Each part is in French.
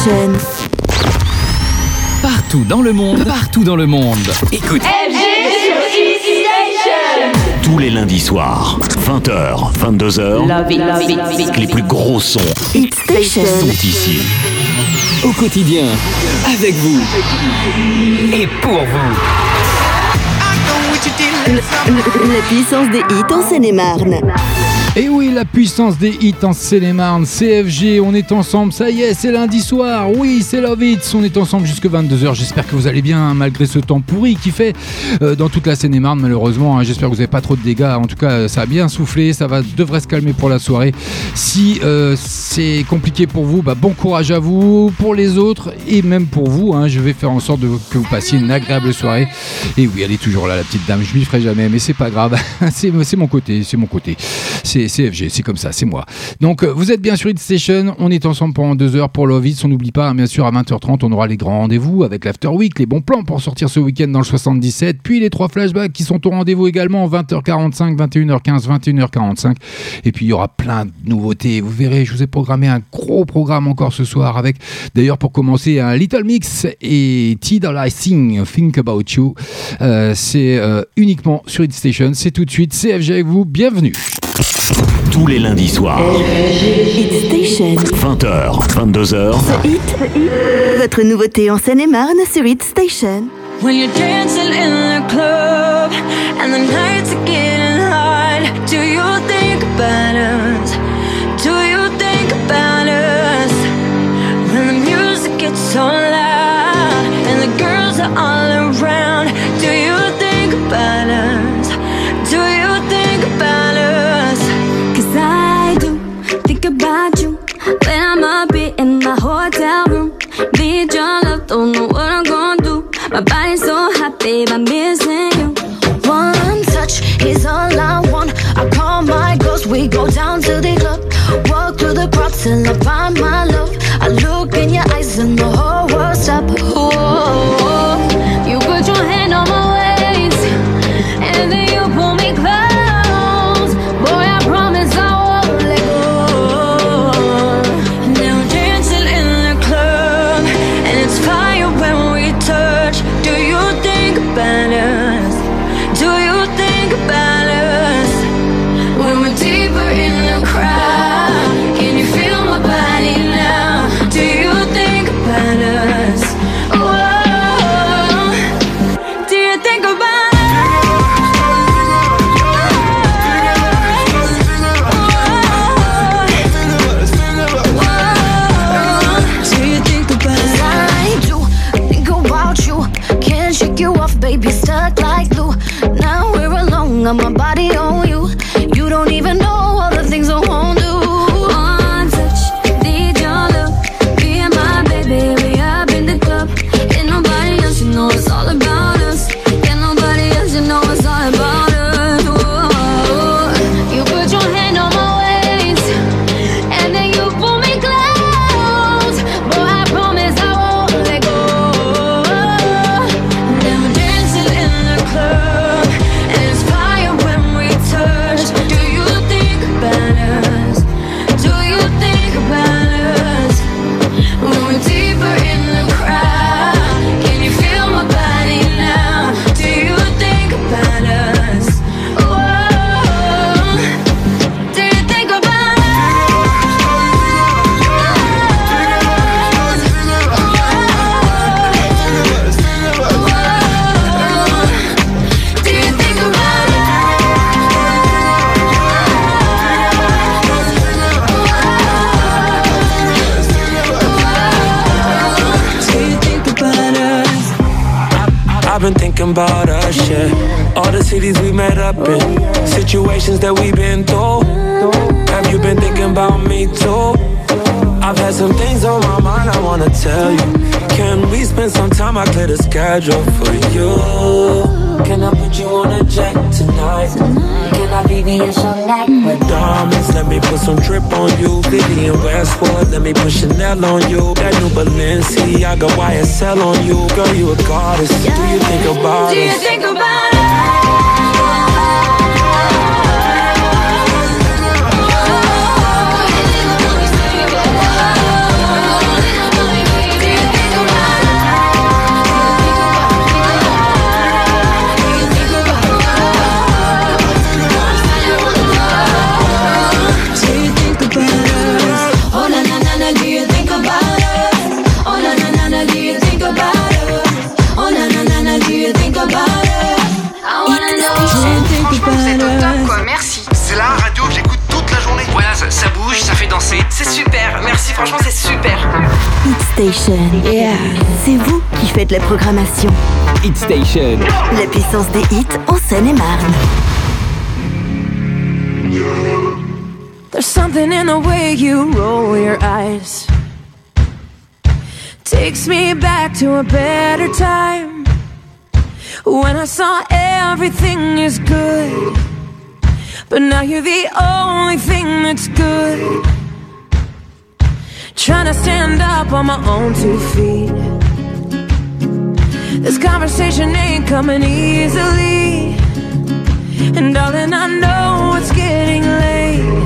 Station. Partout dans le monde, partout dans le monde. Écoute. Tous les lundis soirs, 20h, 22h, les plus gros sons Hit Station. sont ici. Au quotidien, avec vous et pour vous. La puissance des hits en Seine-et-Marne. Et oui, la puissance des hits en Seine-et-Marne, CFG, on est ensemble, ça y est, c'est lundi soir, oui, c'est Love Hits, on est ensemble jusque 22h, j'espère que vous allez bien, hein, malgré ce temps pourri qui fait euh, dans toute la Seine-et-Marne, malheureusement, hein, j'espère que vous n'avez pas trop de dégâts, en tout cas, ça a bien soufflé, ça va, devrait se calmer pour la soirée. Si euh, c'est compliqué pour vous, bah, bon courage à vous, pour les autres, et même pour vous, hein, je vais faire en sorte que vous passiez une agréable soirée. Et oui, elle est toujours là, la petite dame, je m'y ferai jamais, mais c'est pas grave, c'est c'est mon côté, c'est mon côté. C'est CFG, c'est comme ça, c'est moi. Donc euh, vous êtes bien sur Hit Station, on est ensemble pendant deux heures pour Love. On n'oublie pas, hein, bien sûr, à 20h30, on aura les grands rendez-vous avec l'After Week, les bons plans pour sortir ce week-end dans le 77, puis les trois flashbacks qui sont au rendez-vous également 20h45, 21h15, 21h45. Et puis il y aura plein de nouveautés. Vous verrez, je vous ai programmé un gros programme encore ce soir avec, d'ailleurs, pour commencer, un Little Mix et Tidal I Sing, Think About You. Euh, c'est euh, uniquement sur Hit Station. C'est tout de suite CFG avec vous. Bienvenue. Tous les lundis soirs, Hit Station. 20h, 22h, Hit, votre nouveauté en Seine-et-Marne sur Hit Station. When you're dancing in the club and the babe, I'm missing you. One touch is all I want. I call my girls, we go down to the club. Walk through the crowd till I find my love. Schedule for you. Can I put you on a jet tonight? Can I be in some night with diamonds? Let me put some drip on you. Vivian Westwood, let me put Chanel on you. That new Balenciaga YSL on you. Girl, you a goddess. Do you think about Do you think about us? Hit Station. Yeah. C'est vous qui faites la programmation. Hit Station. La puissance des hits en Seine-et-Marne. There's something in the way you roll your eyes. Takes me back to a better time. When I saw everything is good. But now you're the only thing that's good. Trying to stand up on my own two feet. This conversation ain't coming easily. And darling, I know it's getting late.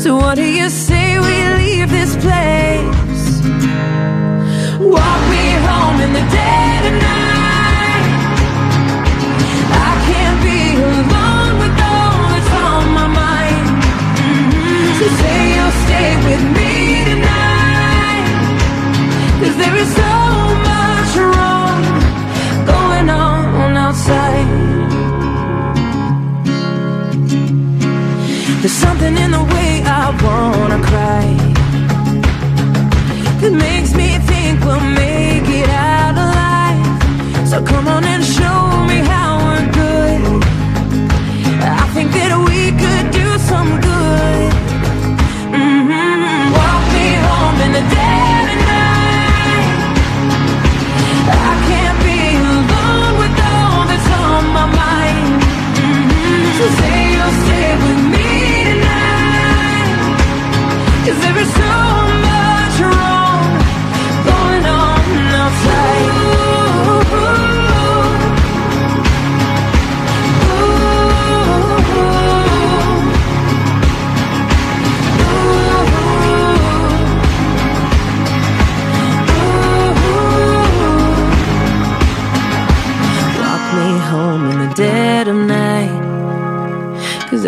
So what do you say we leave this place? Walk me home in the dead of night. I can't be alone with all that's on my mind. So say you'll stay with me. Cause there is so much wrong going on outside. There's something in the way I wanna cry that makes me think we'll make it out alive. So come on and show me how we're good. I think that we could do some good. Mhm. Walk me home in the dead with me tonight. Cause there is so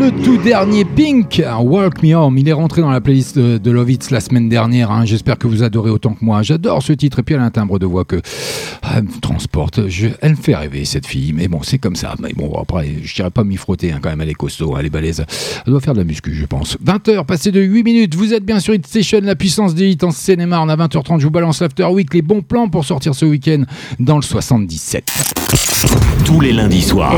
Le tout dernier Pink, Walk Me Home, il est rentré dans la playlist de, de Lovitz la semaine dernière. hein. J'espère que vous adorez autant que moi. J'adore ce titre et puis elle a un timbre de voix que ah, elle me transporte. Je- elle me fait rêver cette fille, mais bon, c'est comme ça. Mais bon, après, je dirais pas m'y frotter hein, quand même. Elle est costaud, elle est balèze. Elle doit faire de la muscu, je pense. 20h, passé de 8 minutes. Vous êtes bien sur Hit Station, la puissance des hits en Seine-et-Marne. À 20h30, je vous balance l'After Week, les bons plans pour sortir ce week-end dans le 77. Tous les lundis soirs,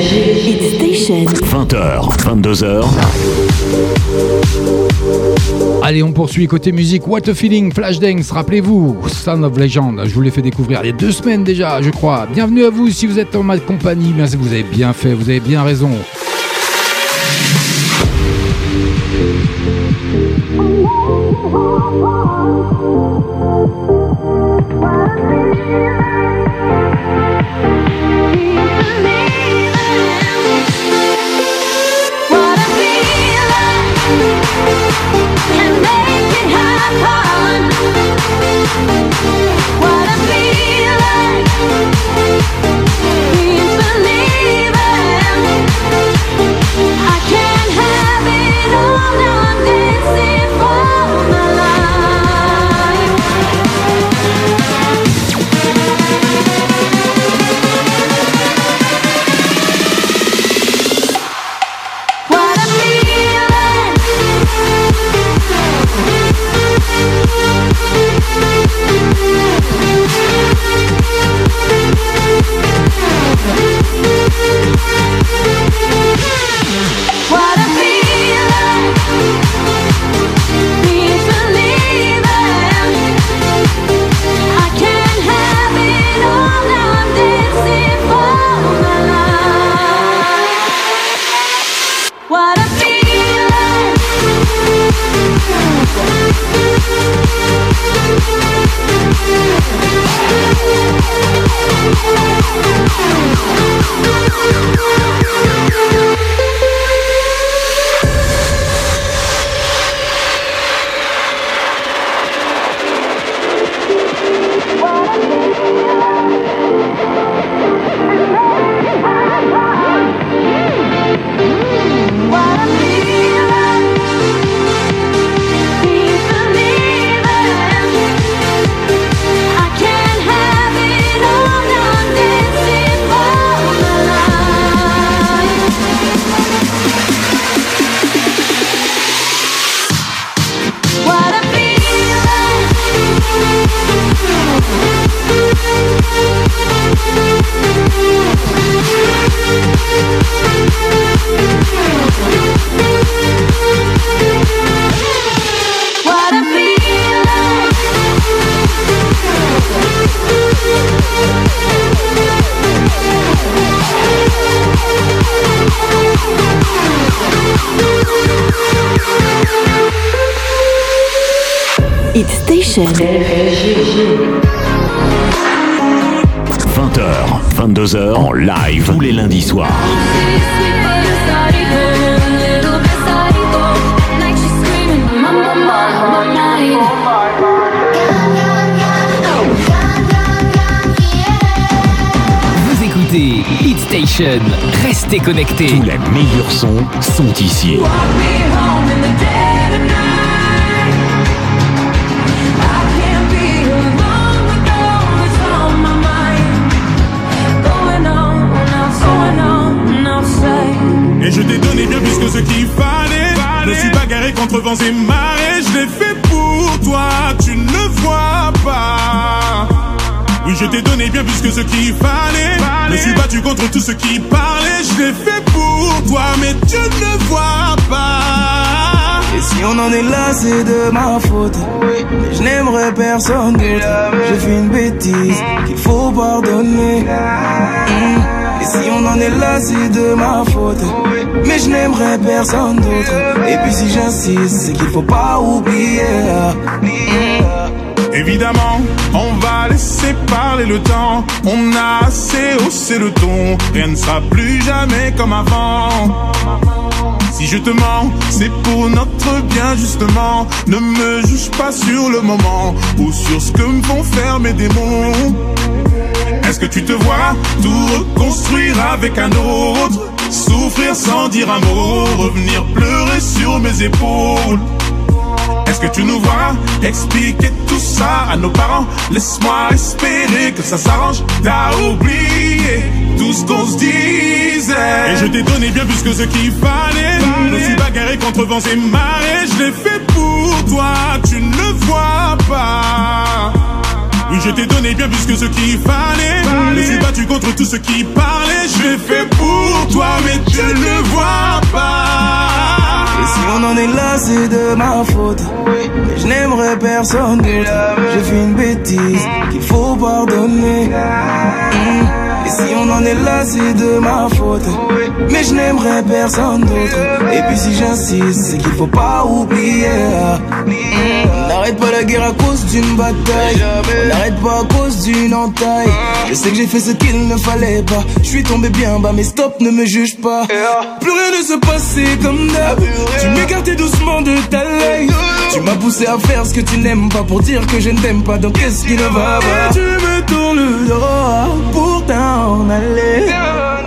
Hit Station. 20h, 22h, Allez, on poursuit côté musique. What a Feeling, Flashdance, rappelez-vous, Son of Legend, je vous l'ai fait découvrir il y a deux semaines déjà, je crois. Bienvenue à vous si vous êtes en ma compagnie, bien vous avez bien fait, vous avez bien raison. Hit Station. 20h, 22h en live tous les lundis soirs. Vous écoutez Hit Station. Restez connectés. Tous les meilleurs sons sont ici. Et je t'ai donné bien plus que ce qu'il fallait. Je suis bagarré contre vents et marées. Je l'ai fait pour toi, tu ne le vois pas. Oui, je t'ai donné bien plus que ce qu'il fallait. Je me suis battu contre tout ce qui parlait. Je l'ai fait pour toi, mais tu ne le vois pas. Et si on en est là, c'est de ma faute. Mais je n'aimerais personne d'autre. J'ai fait une bêtise qu'il faut pardonner. Mm. Si on en est là, c'est de ma faute. Mais je n'aimerais personne d'autre. Et puis si j'insiste, c'est qu'il faut pas oublier. Évidemment, on va laisser parler le temps. On a assez haussé le ton. Rien ne sera plus jamais comme avant. Si je te mens, c'est pour notre bien justement. Ne me juge pas sur le moment ou sur ce que me font faire mes démons. Est-ce que tu te vois tout reconstruire avec un autre? Souffrir sans dire un mot, revenir pleurer sur mes épaules. Est-ce que tu nous vois expliquer tout ça à nos parents? Laisse-moi espérer que ça s'arrange. T'as oublié tout ce qu'on se disait. Et je t'ai donné bien plus que ce qu'il fallait. Je me suis bagarré contre vents et marées. Je l'ai fait pour toi, tu ne le vois pas. Oui, je t'ai donné bien plus que ce qu'il fallait. Je me suis battu contre tout ce qui parlait. Je l'ai fait pour toi, mais tu ne le vois pas. Et si on en est là, c'est de ma faute. Mais je n'aimerais personne d'autre. J'ai fait une bêtise qu'il faut pardonner. Et si on en est là, c'est de ma faute. Mais je n'aimerais personne d'autre. Et puis si j'insiste, c'est qu'il faut pas oublier. On n'arrête pas la guerre à cause d'une bataille. On n'arrête pas à cause d'une entaille. Je sais que j'ai fait ce qu'il ne fallait pas. Je suis tombé bien bas, mais stop, ne me juge pas. Plus rien ne se passait comme d'hab. Tu m'écartais doucement de ta life. Tu m'as poussé à faire ce que tu n'aimes pas pour dire que je ne t'aime pas. Donc qu'est-ce qui ne va pas? Tu me tournes le dos pour t'en aller.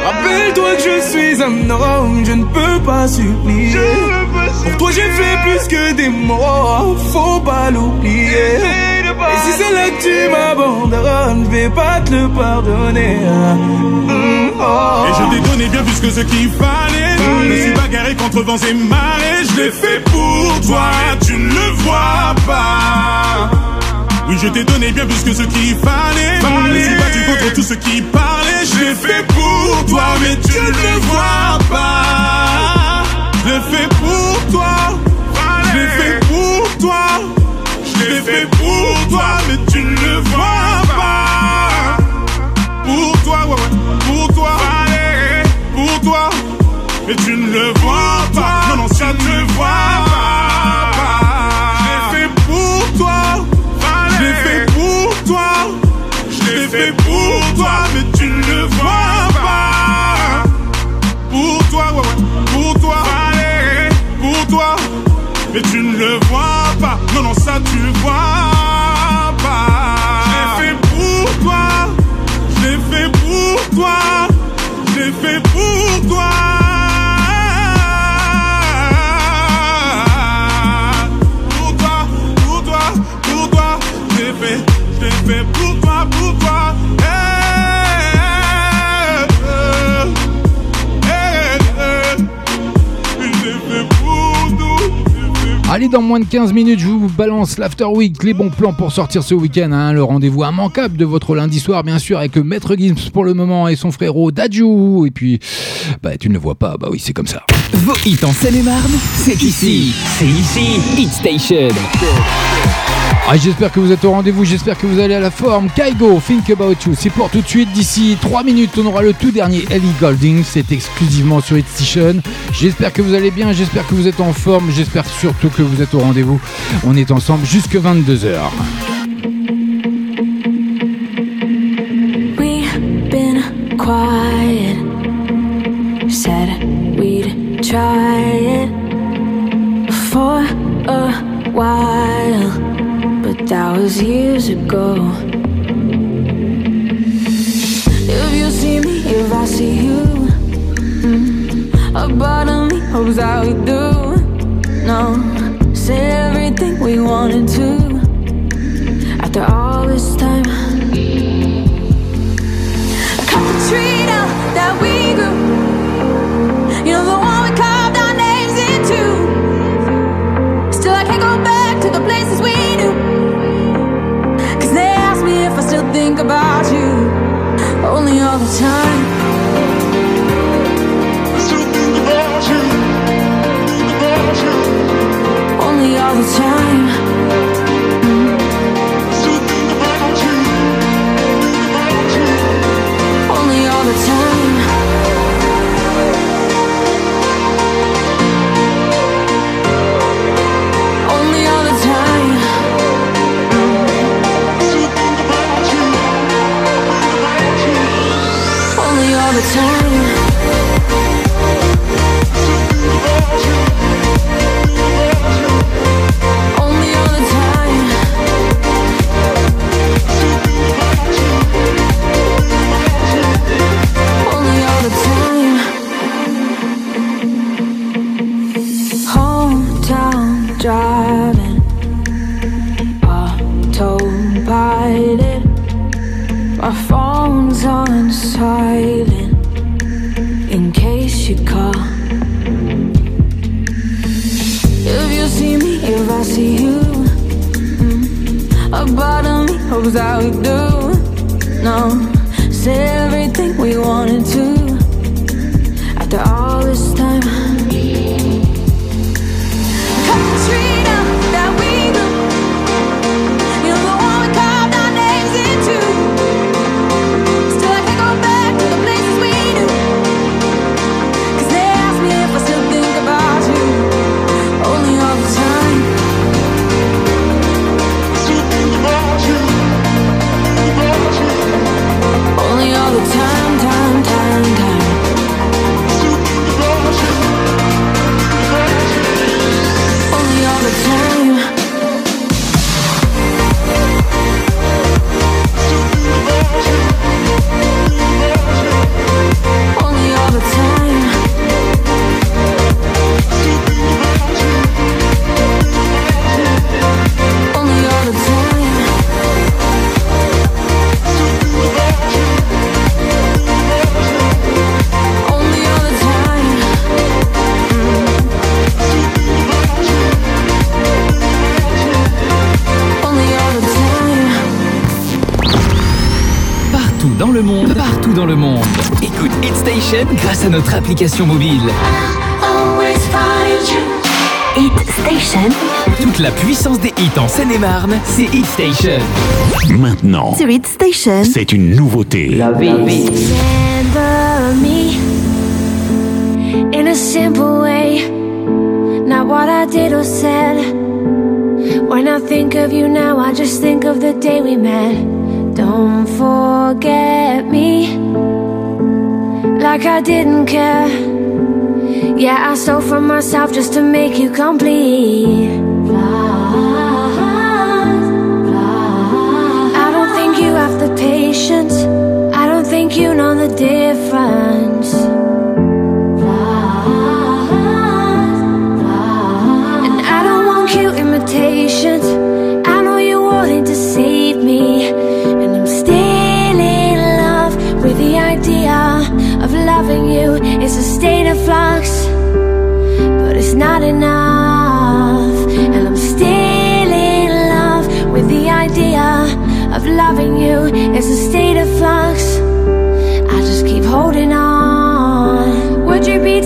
Rappelle-toi que je suis un homme, je ne peux pas supplier. Pour toi j'ai fait plus que des mots, faut pas l'oublier. Et si c'est là que tu m'abandonnes, je vais pas te le pardonner. Mm, oh. Et je t'ai donné bien plus que ce qu'il fallait. Je me suis bagarré contre vents et marées. Je l'ai fait pour toi, tu ne le vois pas. Oui, je t'ai donné bien plus que ce qu'il fallait. Je me suis battu contre tout ce qui parlait. Je l'ai fait pour toi, mais tu ne le vois pas. Je l'ai fait pour toi. Je l'ai fait pour toi. Je l'ai fait pour toi, mais tu ne le vois dans moins de 15 minutes, je vous balance l'After Week, les bons plans pour sortir ce week-end. hein. le rendez-vous immanquable de votre lundi soir, bien sûr, avec Maître Gims pour le moment et son frérot Dadju. Et puis, bah, tu ne le vois pas, bah oui, c'est comme ça. Vos hits en Seine-et-Marne, c'est ici. C'est ici. Hit Station. Ah, j'espère que vous êtes au rendez-vous, j'espère que vous allez à la forme. Kaigo, Think About You, c'est pour tout de suite. D'ici 3 minutes, on aura le tout dernier Ellie Golding, c'est exclusivement sur Hit Station. J'espère que vous allez bien, j'espère que vous êtes en forme, j'espère surtout que vous êtes au rendez-vous. On est ensemble jusque 22h. We've been quiet. Said we'd try it for a while, that was years ago. If you see me, if I see you, a part of me hopes that we do. No, say everything we wanted to. After all this time. Time. Still think about you. Think about you. Only all the time. Only all notre application mobile. Hit Station Toute la puissance des hits en Seine-et-Marne, c'est Hit Station. Maintenant, sur Hit Station. c'est une nouveauté. Remember me in a simple way. Not what I did or said. When I think of you now, I just think of the day we met. Don't forget like I didn't care. Yeah, I stole from myself just to make you complete. I don't think you have the patience. I don't think you know the difference. And I don't want cute imitations. It's a state of flux, but it's not enough. And I'm still in love with the idea of loving you. It's a state of flux. I just keep holding on. Would you be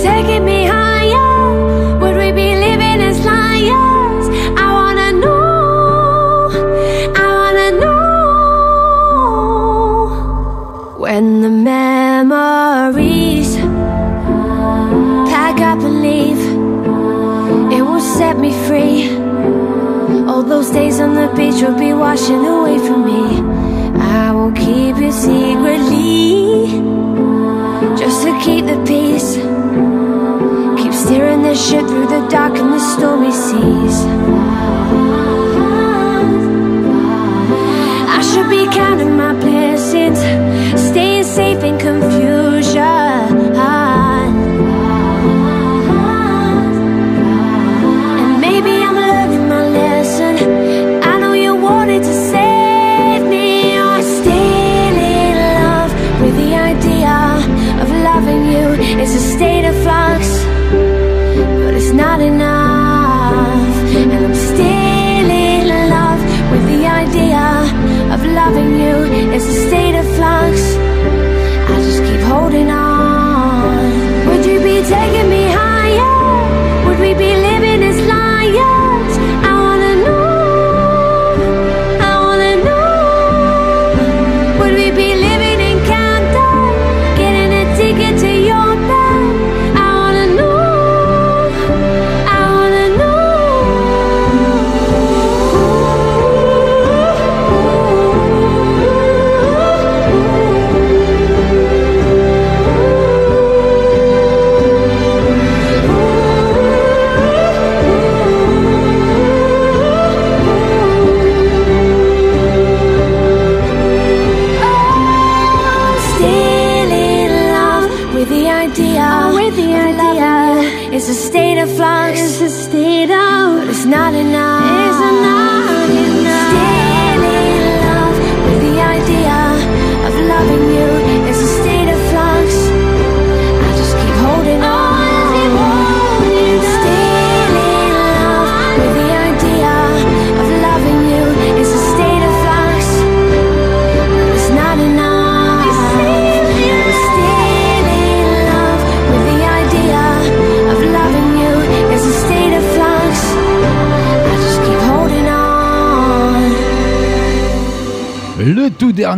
will be washing away from me. I will keep it secretly, just to keep the peace. Keep steering the ship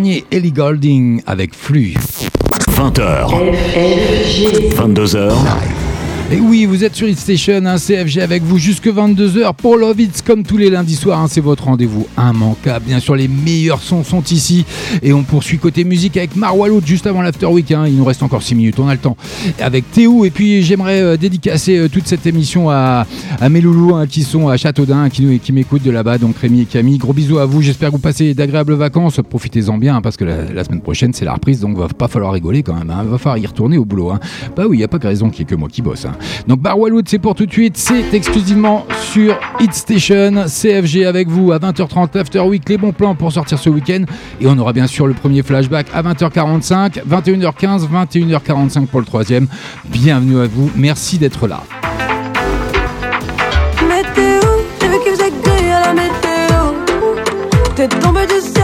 dernier Ellie Golding avec Flux. 20h. 22h. Et oui, vous êtes sur Hit Station, un CFG avec vous jusque 22h pour Love It's comme tous les lundis soirs. hein, c'est votre rendez-vous immanquable. Bien sûr, les meilleurs sons sont ici. Et on poursuit côté musique avec Marwaloud juste avant l'After Week. hein. Il nous reste encore 6 minutes, on a le temps. Avec Théo. Et puis j'aimerais euh, dédicacer euh, toute cette émission à, à mes loulous hein, qui sont à Châteaudun, hein, qui, nous- qui m'écoutent de là-bas. Donc Rémi et Camille, gros bisous à vous. J'espère que vous passez d'agréables vacances. Profitez-en bien hein, parce que la, semaine prochaine, c'est la reprise. Donc va pas falloir rigoler quand même. hein. Va falloir y retourner au boulot. hein. Bah oui, il n'y a pas que raison qu'il n'y ait que moi qui bosse. Donc Barwaloud, c'est pour tout de suite. C'est exclusivement sur Hit Station. CFG avec vous à 20h30 After Week. Les bons plans pour sortir ce week-end. Et on aura bien sûr le premier flashback à 20h45, 21h15, 21h45 pour le troisième. Bienvenue à vous. Merci d'être là. Météo, j'ai vu gris à la météo. T'es tombé du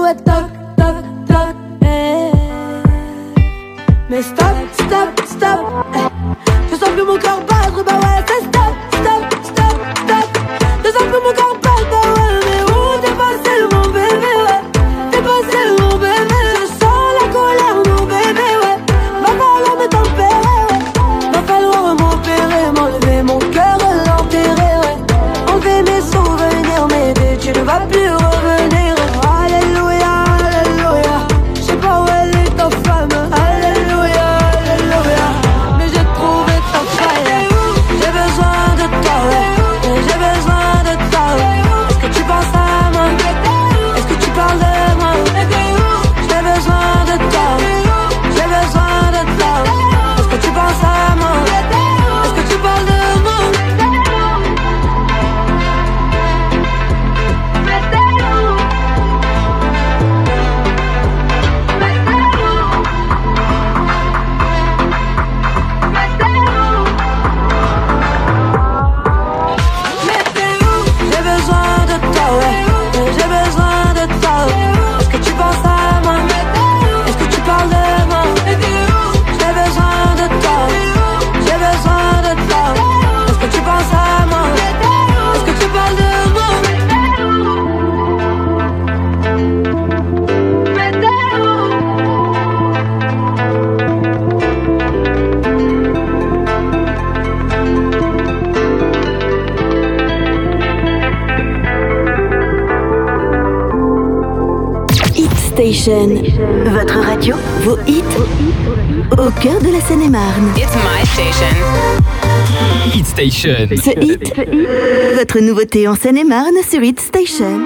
frappe, c'est lui, Seine-et-Marne. It's my station. Hit Station. Ce hit, votre nouveauté en Seine-et-Marne sur Hit Station.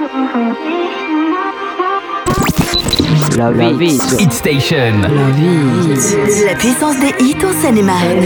La vie. Hit Station. La puissance des hits en Seine-et-Marne.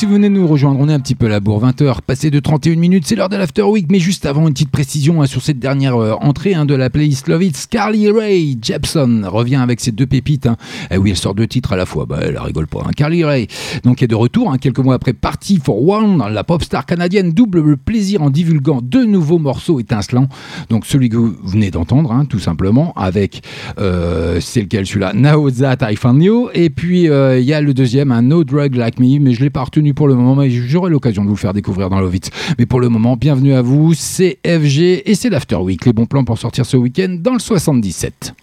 Si vous venez nous rejoindre, on est un petit peu à la bourre, 20h, passé de 31 minutes, c'est l'heure de l'After Week, mais juste avant une petite précision hein, sur cette dernière euh, entrée hein, de la playlist Love It, Carly Ray Jepson revient avec ses deux pépites, hein. Eh oui elle sort deux titres à la fois, bah elle rigole pas, hein. Carly Ray donc est de retour, quelques mois après Party for One, la pop star canadienne double le plaisir en divulguant deux nouveaux morceaux étincelants, donc celui que vous venez d'entendre tout simplement, avec, euh, c'est lequel celui-là, Now That I Found You, et puis euh, il y a le deuxième, un No Drug Like Me, mais je l'ai pas retenu pour le moment, mais j'aurai l'occasion de vous le faire découvrir dans Love It. Mais pour le moment, bienvenue à vous, c'est FG et c'est l'After Week, les bons plans pour sortir ce week-end dans le 77.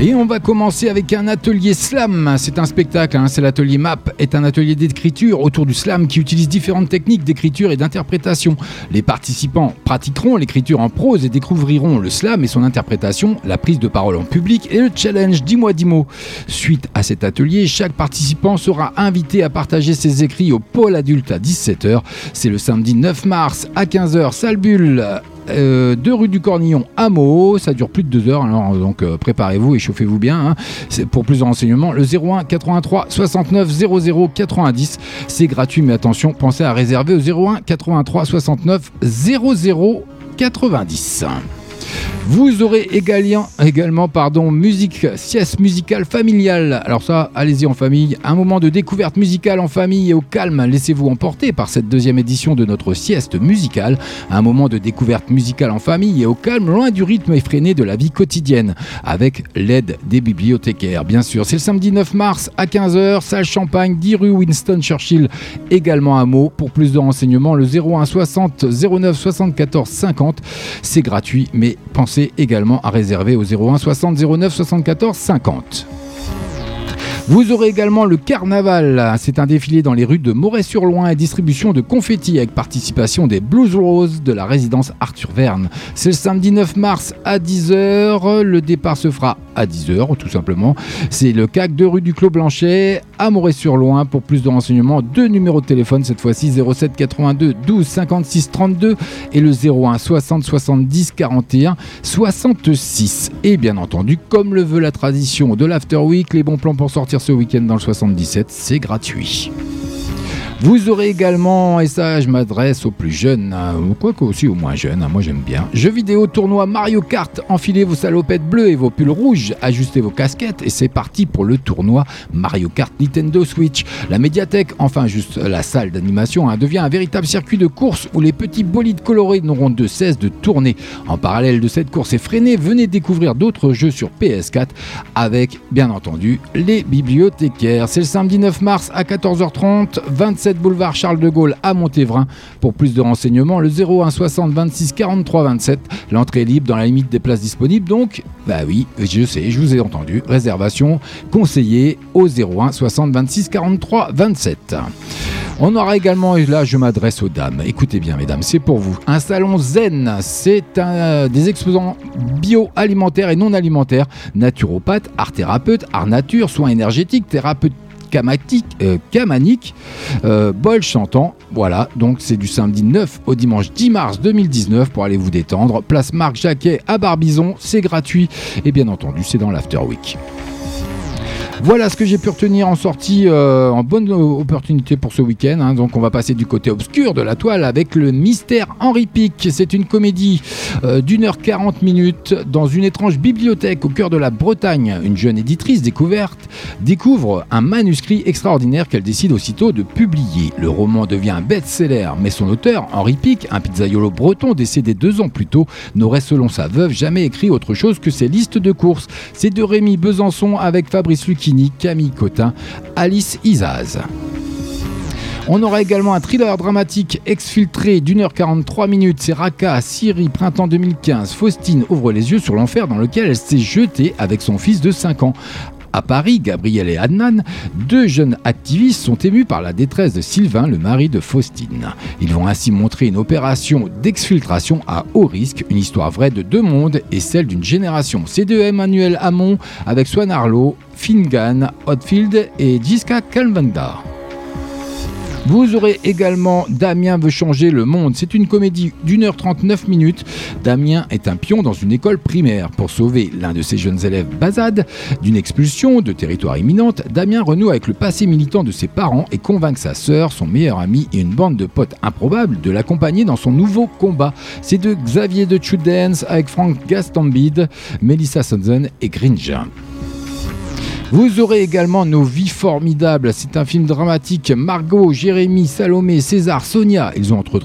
Et on va commencer avec un atelier slam. C'est un spectacle, hein, c'est l'atelier MAP, est un atelier d'écriture autour du slam qui utilise différentes techniques d'écriture et d'interprétation. Les participants pratiqueront l'écriture en prose et découvriront le slam et son interprétation, la prise de parole en public et le challenge 10 mois 10 mots. Suite à cet atelier, chaque participant sera invité à partager ses écrits au pôle adulte à 17h. C'est le samedi 9 mars à 15h, salle Bulle euh, 2 rue du Cornillon à Meaux. Ça dure plus de 2 heures, alors donc euh, préparez-vous et chauffez-vous bien. hein. Pour plus de renseignements, le 01 83 69 00 90. C'est gratuit, mais attention, pensez à réserver au 01 83 69 00 90. Vous aurez également, pardon, musique, sieste musicale familiale. Alors ça, allez-y en famille. Un moment de découverte musicale en famille et au calme. Laissez-vous emporter par cette deuxième édition de notre sieste musicale. Un moment de découverte musicale en famille et au calme, loin du rythme effréné de la vie quotidienne. Avec l'aide des bibliothécaires, bien sûr. C'est le samedi 9 mars à 15h, salle Champagne, 10 rue Winston Churchill. Également un mot. Pour plus de renseignements, le 01 60 09 74 50. C'est gratuit, mais pensez également à réserver au 01 60 09 74 50. Vous aurez également le carnaval. C'est un défilé dans les rues de Moret-sur-Loing et distribution de confettis avec participation des Blues Roses de la résidence Arthur Verne. C'est le samedi 9 mars à 10h. Le départ se fera à 10h tout simplement. C'est le CAC de rue du Clos Blanchet à Moret-sur-Loing. Pour plus de renseignements, deux numéros de téléphone cette fois-ci 07 82 12 56 32 et le 01 60 70 41 66. Et bien entendu, comme le veut la tradition de l'After Week, les bons plans pour sortir ce week-end dans le 77, c'est gratuit. Vous aurez également, et ça je m'adresse aux plus jeunes, hein, ou quoi que aussi aux moins jeunes, hein, moi j'aime bien, jeux vidéo tournoi Mario Kart, enfilez vos salopettes bleues et vos pulls rouges, ajustez vos casquettes et c'est parti pour le tournoi Mario Kart Nintendo Switch. La médiathèque, enfin juste la salle d'animation, hein, devient un véritable circuit de course où les petits bolides colorés n'auront de cesse de tourner. En parallèle de cette course effrénée, venez découvrir d'autres jeux sur PS4 avec bien entendu les bibliothécaires. C'est le samedi 9 mars à 14h30, 27 boulevard Charles de Gaulle à Montévrain. Pour plus de renseignements, le 01 60 26 43 27. L'entrée est libre dans la limite des places disponibles. Donc, bah oui, je sais, je vous ai entendu. Réservation conseillée au 01 60 26 43 27. On aura également, et là je m'adresse aux dames, écoutez bien mesdames, c'est pour vous, un salon zen, c'est un, des exposants bio-alimentaires et non alimentaires, naturopathes, art thérapeutes, art nature, soins énergétiques, thérapeutes Kamatique, euh, euh, bol chantant. Voilà, donc c'est du samedi 9 au dimanche 10 mars 2019 pour aller vous détendre. Place Marc Jacquet à Barbizon, c'est gratuit et bien entendu c'est dans l'After Week. Voilà ce que j'ai pu retenir en sortie, euh, en bonne opportunité pour ce week-end. hein. Donc on va passer du côté obscur de la toile avec le mystère Henri Pic. C'est une comédie euh, d'une heure 40 minutes dans une étrange bibliothèque au cœur de la Bretagne. Une jeune éditrice découverte découvre un manuscrit extraordinaire qu'elle décide aussitôt de publier. Le roman devient un best-seller, mais son auteur, Henri Pic, un pizzaiolo breton décédé deux ans plus tôt, n'aurait selon sa veuve jamais écrit autre chose que ses listes de courses. C'est de Rémi Besançon avec Fabrice Camille Cotin, Alice Isaz. On aura également un thriller dramatique exfiltré d'une heure 43 minutes. C'est Raqqa, Syrie, printemps 2015. Faustine ouvre les yeux sur l'enfer dans lequel elle s'est jetée avec son fils de 5 ans. À Paris, Gabriel et Adnan, deux jeunes activistes sont émus par la détresse de Sylvain, le mari de Faustine. Ils vont ainsi montrer une opération d'exfiltration à haut risque, une histoire vraie de deux mondes et celle d'une génération. C'est de Emmanuel Hamon avec Swan Arlo, Fingan, Hotfield et Jiska Kalvanda. Vous aurez également Damien veut changer le monde. C'est une comédie d'une heure 39 minutes. Damien est un pion dans une école primaire. Pour sauver l'un de ses jeunes élèves, Bazad, d'une expulsion de territoire imminente, Damien renoue avec le passé militant de ses parents et convainc sa sœur, son meilleur ami et une bande de potes improbables de l'accompagner dans son nouveau combat. C'est de Xavier de Dance avec Frank Gastambide, Melissa Sonson et Grinja. Vous aurez également Nos vies formidables. C'est un film dramatique. Margot, Jérémy, Salomé, César, Sonia, ils ont entre,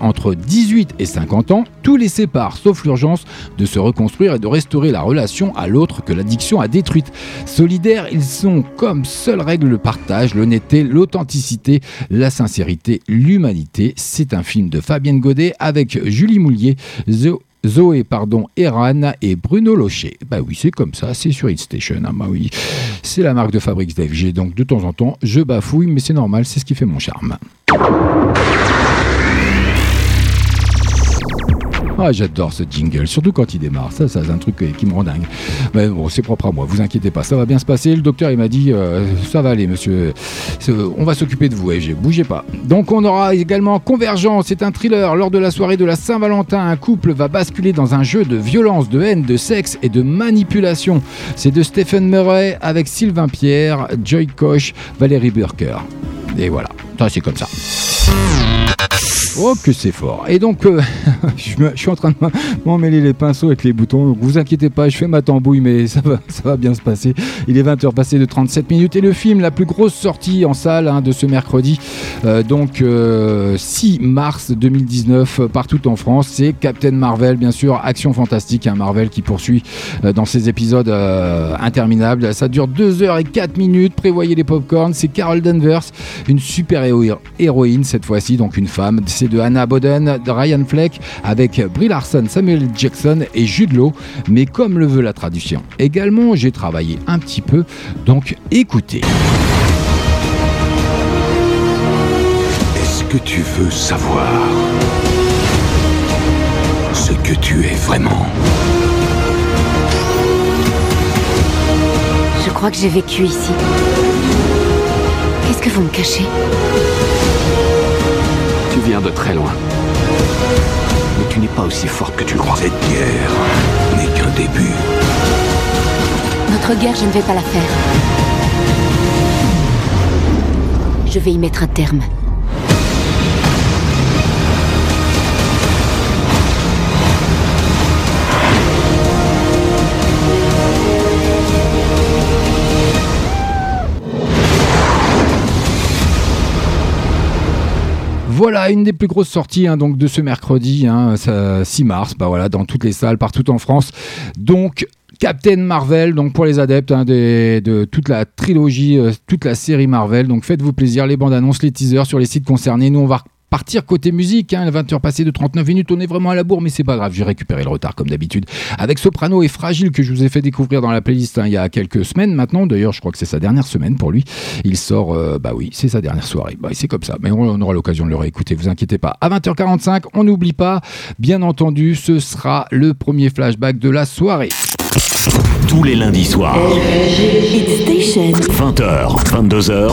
entre 18 et 50 ans. Tout les sépare, sauf l'urgence de se reconstruire et de restaurer la relation à l'autre que l'addiction a détruite. Solidaires, ils sont comme seule règle le partage, l'honnêteté, l'authenticité, la sincérité, l'humanité. C'est un film de Fabienne Godet avec Julie Moulier, Zoé pardon, Eran et Bruno Locher. Bah oui, c'est comme ça, c'est sur Hit Station. hein, bah oui, c'est la marque de fabrique d'FG. Donc de temps en temps, je bafouille, mais c'est normal, c'est ce qui fait mon charme. Ah, j'adore ce jingle, surtout quand il démarre. Ça, ça c'est un truc euh, qui me rend dingue. Mais bon, c'est propre à moi, vous inquiétez pas, ça va bien se passer. Le docteur, il m'a dit, euh, ça va aller, monsieur. On va s'occuper de vous, FG, bougez pas. Donc, on aura également Convergence, c'est un thriller. Lors de la soirée de la Saint-Valentin, un couple va basculer dans un jeu de violence, de haine, de sexe et de manipulation. C'est de Stephen Murray avec Sylvain Pierre, Joy Koch, Valérie Burker. Et voilà, ça c'est comme ça. Oh que c'est fort. Et donc euh, je, suis en train de m'emmêler les pinceaux avec les boutons. Vous inquiétez pas, je fais ma tambouille mais ça va, ça va bien se passer. Il est 20h passé de 37 minutes et le film, la plus grosse sortie en salle hein, de ce mercredi, euh, donc euh, 6 mars 2019 euh, partout en France, c'est Captain Marvel bien sûr, action fantastique, un Marvel qui poursuit euh, dans ses épisodes euh, interminables. Ça dure 2 heures et 4 minutes, prévoyez les popcorns, c'est Carol Danvers, une super héro- héroïne cette fois-ci, donc une femme. De Anna Boden, de Ryan Fleck, avec Brie Larson, Samuel. Jackson et Jude Law. Mais comme le veut la traduction également, j'ai travaillé un petit peu, donc écoutez. Est-ce que tu veux savoir ce que tu es vraiment? Je crois que j'ai vécu ici. Qu'est-ce que vous me cachez? De très loin. Mais tu n'es pas aussi forte que tu le crois. Cette guerre n'est qu'un début. Notre guerre, je ne vais pas la faire. Je vais y mettre un terme. Voilà une des plus grosses sorties hein, donc de ce mercredi, hein, ça- 6 mars, bah voilà, dans toutes les salles partout en France. Donc Captain Marvel, donc pour les adeptes hein, de toute la trilogie, euh, toute la série Marvel. Donc faites-vous plaisir, les bandes annonces, les teasers sur les sites concernés. Nous on va partir côté musique, hein, 20h passées de 39 minutes, on est vraiment à la bourre, mais c'est pas grave, j'ai récupéré le retard comme d'habitude. Avec Soprano et Fragile que je vous ai fait découvrir dans la playlist hein, il y a quelques semaines maintenant, d'ailleurs je crois que c'est sa dernière semaine pour lui. Il sort, euh, bah oui, c'est sa dernière soirée, bah, c'est comme ça, mais on, on aura l'occasion de le réécouter, vous inquiétez pas. À 20h45, on n'oublie pas, bien entendu, ce sera le premier flashback de la soirée. Tous les lundis soirs, Hit Station. 20h, 22h,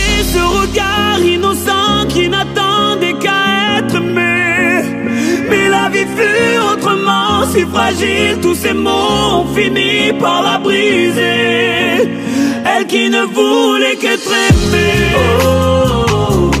Ce regard innocent qui n'attendait qu'à être aimé. Mais la vie fut autrement si fragile, tous ces mots ont fini par la briser. Elle qui ne voulait qu'être aimée. Oh, oh, oh,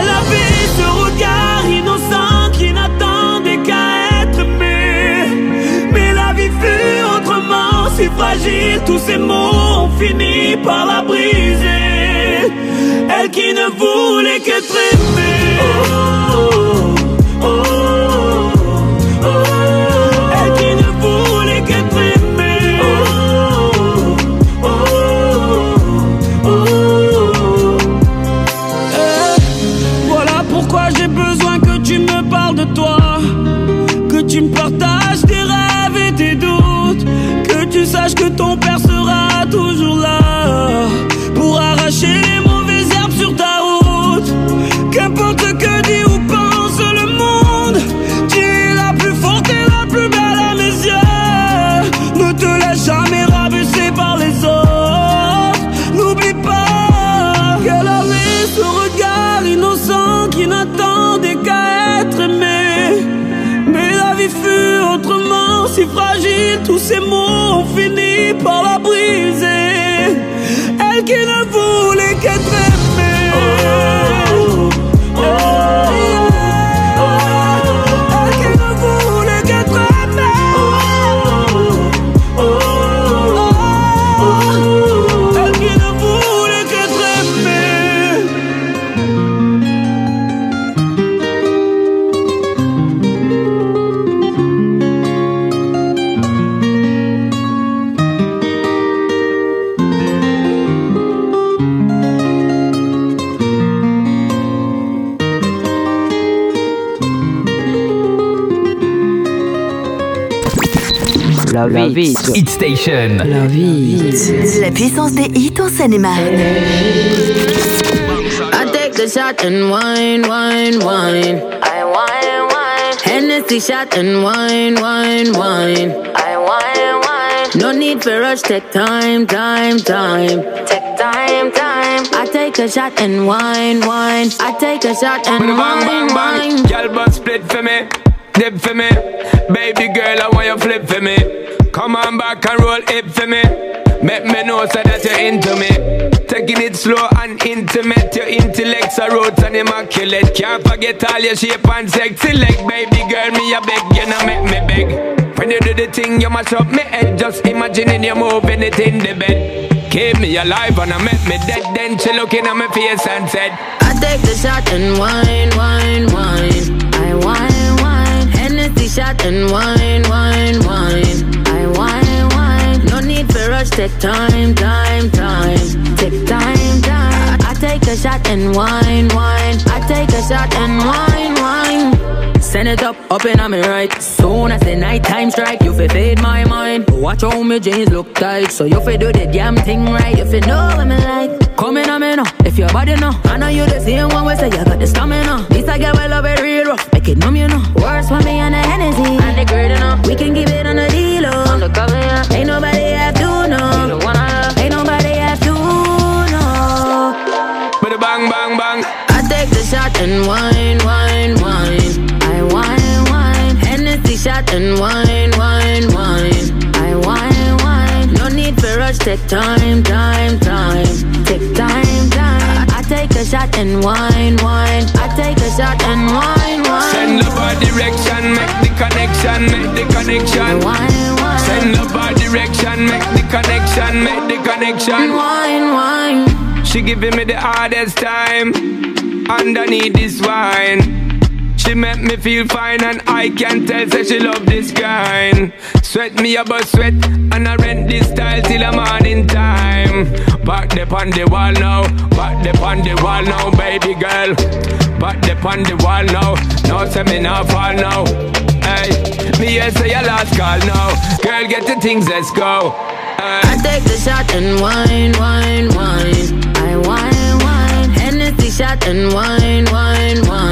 Elle avait ce regard innocent qui n'attendait qu'à être aimé. Mais la vie fut autrement si fragile, tous ces mots ont fini par la briser. Elle qui ne voulait qu'être aimée. Oh, oh, oh, tous ces mots ont par la briser. Station. La vie. La puissance des hits en Seine-et-Marne. I take the shot and wine, wine, wine. I wine, wine. Hennessy shot and wine, wine, wine. I wine, wine. No need for rush, take time, time, time. Take time, time. I take a shot and wine, wine. I take a shot and Bang, wine, bang, bang. wine. Girl, but split for me, dip for me. Baby girl, I want you flip for me. Come on back and roll it for me. Make me know so that you're into me. Taking it slow and intimate. Your intellect's a roots and immaculate. Can't forget all your shape and sexy leg. Baby girl, me a beg, you know make me beg. When you do the thing, you mash up me head. Just imagining you moving it in the bed. Keep me alive and I make me dead. Then she looking at my face and said, I take the shot and wine, wine, wine. I wine, wine. Hennessy shot and wine, wine. Wine, rush, take time, time, time. Take time, time. I take a shot and wine, wine. I take a shot and wine, wine. Send it up, up and me right. Soon as the night time strike, you fi fade my mind. Watch how me jeans look tight, so you fi do the damn thing right. If You know what me like. Come in on me now, if your body know. I know you the same one we say you got the stamina. This I get well love it real rough, make it numb you know. Worse for me on the Hennessy, and the girl you. We can keep it and wine, wine, wine. I wine, wine. No need for rush, take time, time, time. Take time, time. I take a shot and wine, wine. I take a shot and wine, wine. Send love our direction, make the connection, make the connection. Wine, wine. Send love our direction, make the connection, make the connection. Wine, wine. She giving me the hardest time underneath this wine. She make me feel fine and I can tell say she love this kind. Sweat me about sweat and I rent this style till the morning time. Back the on the wall now, back the on the wall now, baby girl. Back the on the wall now, no say me not fall now. Hey, me here say your last call now. Girl, get the things, let's go. I take the shot and wine, wine, wine. I wine, wine. Hennessy shot and wine, wine, wine.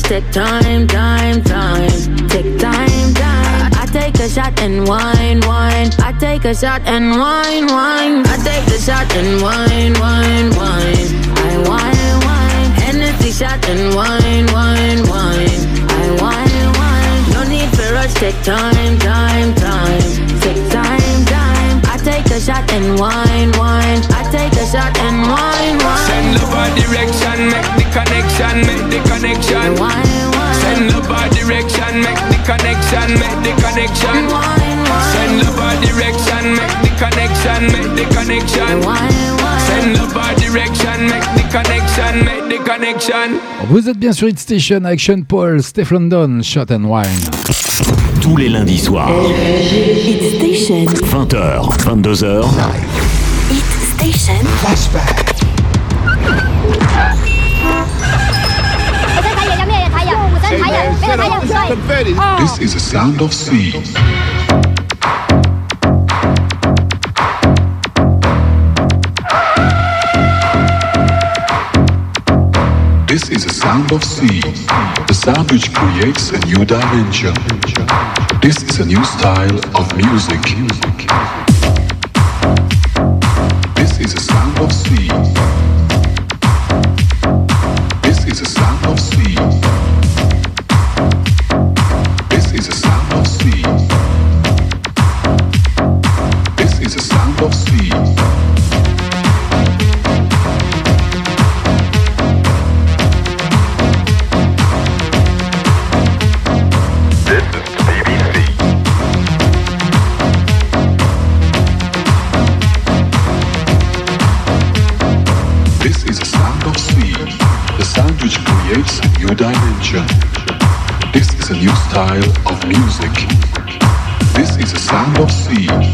Rush, take time, time, time. Take time, time. I take a shot and wine, wine. I take a shot and wine, wine. I take the shot and wine, wine, wine. I wine, wine. Hennessy shot and wine, wine, wine. I wine, wine. No need for rush, take time, time, time. Time, time. I take a shot and wine, wine. I take a shot and wine, wine. Send love our direction, make the connection, make the connection. Send love our direction, make the connection, make the connection. Send love our direction, make the connection, make the connection. Send love our direction, make the connection, make the connection. Vous êtes bien sur Hit Station avec Sean Paul, Steph London, Shot and Wine. Tous les lundis soirs, Hit Station. 20h, 22h, Hit Station. Flashback. This is a sound of sea. This is a sound of sea, the sound which creates a new dimension. This is a new style of music. This is a sound of sea. Style of music. This is a sound of sea.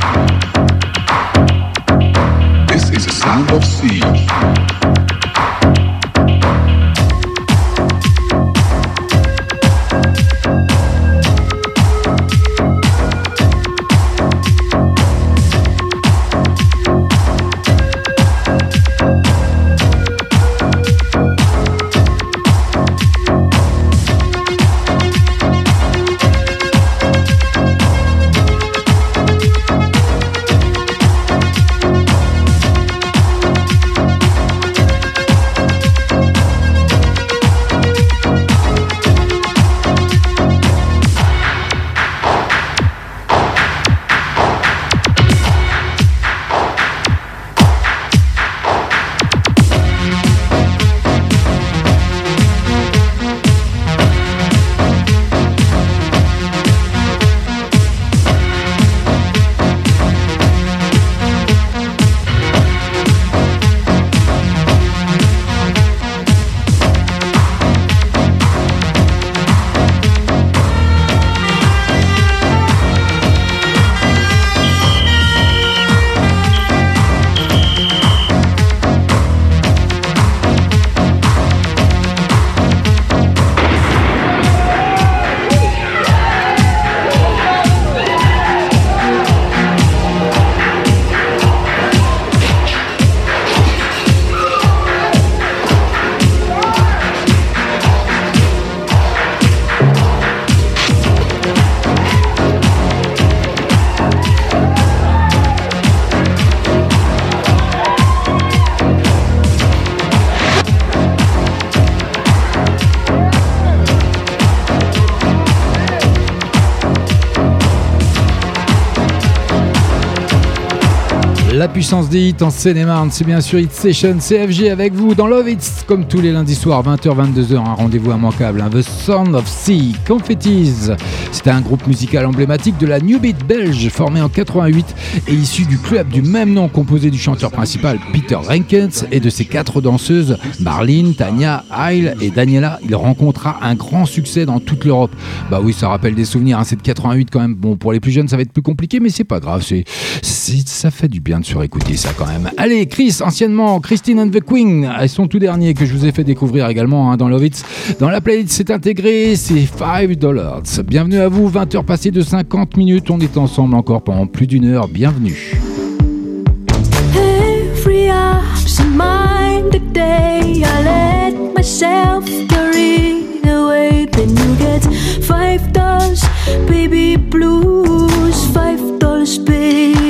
La puissance des hits en Seine-et-Marne, c'est bien sûr Hit Session CFG avec vous dans Love Hits, comme tous les lundis soirs, 20h-22h, un rendez-vous immanquable, un The Sound of Sea, Confettis. C'était un groupe musical emblématique de la New Beat belge, formé en 88 et issu du club du même nom, composé du chanteur principal Peter Rankens et de ses quatre danseuses, Marlene, Tania, Heil et Daniela. Il rencontra un grand succès dans toute l'Europe. Bah oui, ça rappelle des souvenirs, hein, c'est de 88 quand même. Bon, pour les plus jeunes, ça va être plus compliqué, mais c'est pas grave, c'est, ça fait du bien surécouter ça quand même. Allez, Chris, anciennement Christine and the Queen, son tout dernier que je vous ai fait découvrir également hein, dans Love Hits. Dans la playlist, c'est intégré, c'est 5 dollars. Bienvenue à vous, 20h passées de 50 minutes, on est ensemble encore pendant plus d'une heure, bienvenue. Absent minded day, I let myself away. Then you get baby blues, baby.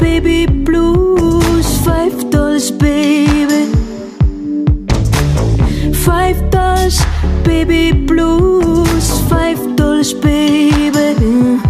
Baby blues, five dollars, baby. Five dollars, baby blues. Five dollars, baby. Eager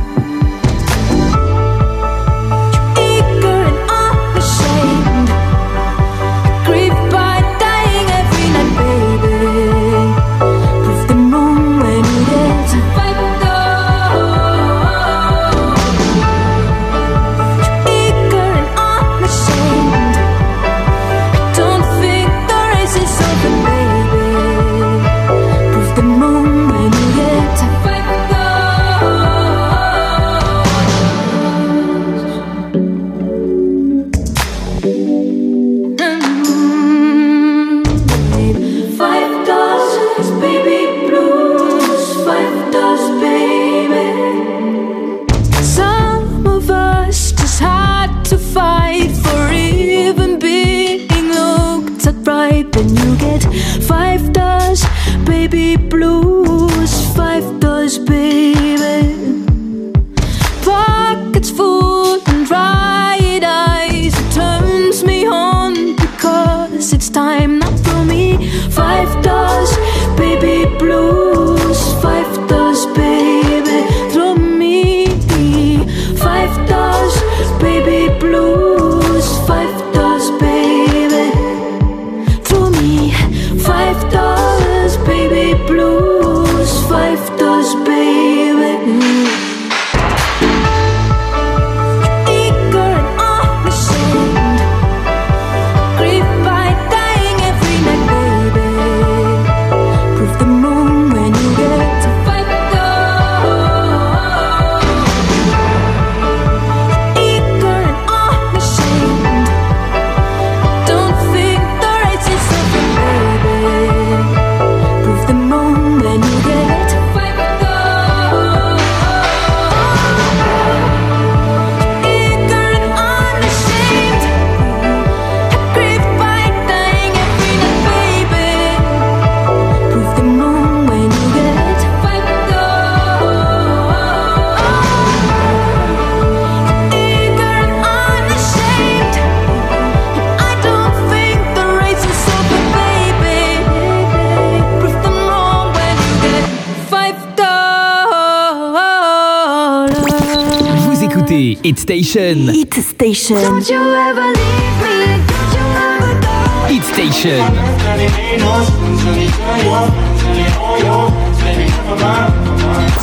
Hit Station. Hit Station. Don't you ever leave me, don't you ever go. Hit Station.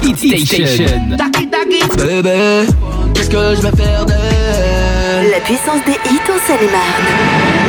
Hit Station. Bébé, qu'est-ce que je vais faire d'elle? La puissance des hits en Seine-et-Marne.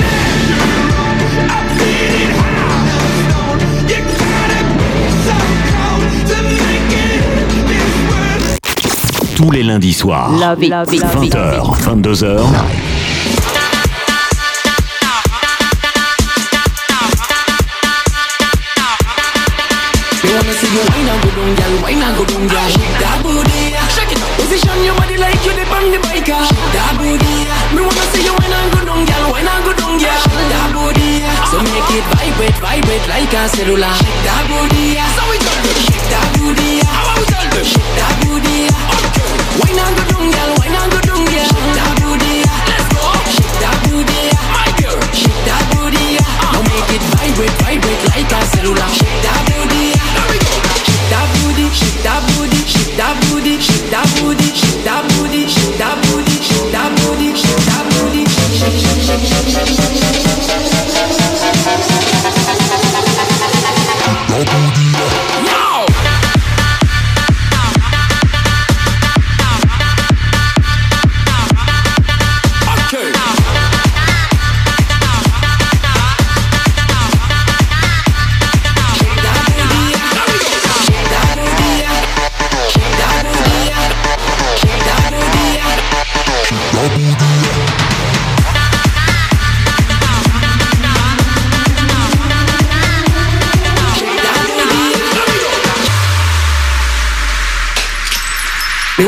Girl. Shake that booty, so make it vibrate, vibrate like a cellular. Shake that booty, so we tell them, shake that booty. How we tell them, shake that booty. Like a cellular. Shake that booty. Shake that booty, shake that booty, shake that booty, shake that booty, shake that booty, shake that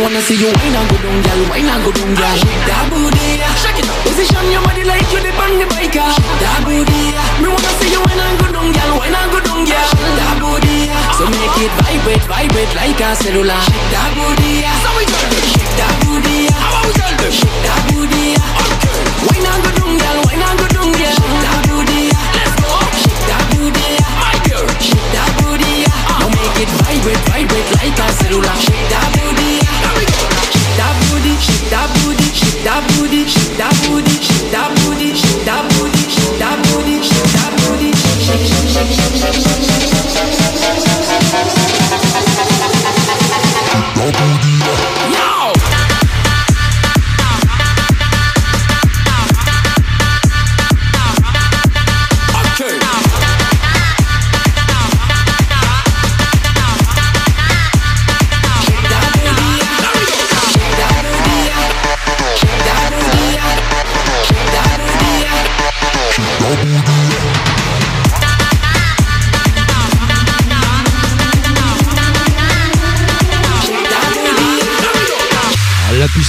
wanna see you wine and go down, girl, wine and go down, girl. Shake that booty, shake it up. Position your body like you dip on the bike, shake that booty. Me wanna see you wine and go down, girl, wine and go down, girl. Shake that booty, so make it vibrate, vibrate like a cellular. Shake that booty, so we them, shake that booty. How we tell them, shake that booty. Okay, wine and go down, girl, wine and go down, girl. Shake that booty, let's go. Shake that booty, my girl, shake that booty. Uh. Now make it vibrate, vibrate like a cellular. beauty.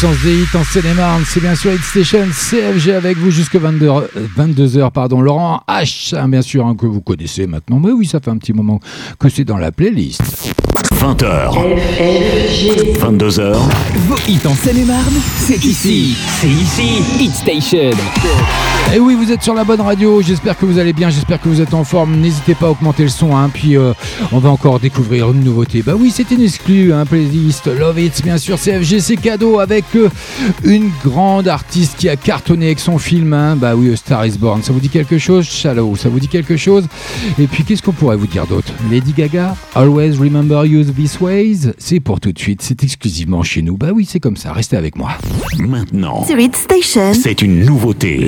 Puissance des hits en Seine-et-Marne, c'est bien sûr Hit Station CFG avec vous jusque 22h, 22h pardon. Laurent H, hein, bien sûr, hein, que vous connaissez maintenant. Mais oui, ça fait un petit moment que c'est dans la playlist. 20h, 22h. Vos hits en Seine-et-Marne, c'est ici. C'est ici. Hit Station. Et oui, vous êtes sur la bonne radio. J'espère que vous allez bien. J'espère que vous êtes en forme. N'hésitez pas à augmenter le son. Hein, puis euh, on va encore découvrir une nouveauté. Bah oui, c'est une exclue. Hein, playlist Love It, bien sûr. CFG, c'est cadeau avec euh, une grande artiste qui a cartonné avec son film. Hein. Bah oui, A Star is Born. Ça vous dit quelque chose Shallow, ça vous dit quelque chose? Et puis, qu'est-ce qu'on pourrait vous dire d'autre? Lady Gaga, Always Remember You This Ways. C'est pour tout de suite. C'est exclusivement chez nous. Bah oui, c'est comme ça. Restez avec moi. Maintenant, Station. c'est une nouveauté.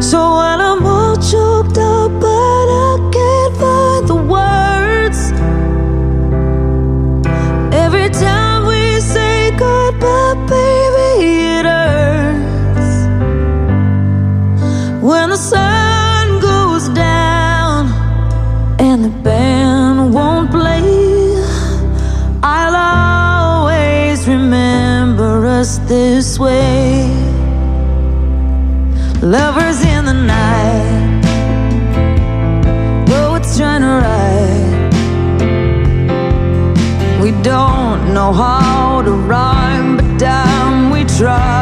So when I'm all choked up, but I can't find the words. Every time we say goodbye, baby, it hurts. When the sun goes down and the band won't play, I'll always remember. Us this way. Lovers how to rhyme, but damn, we try.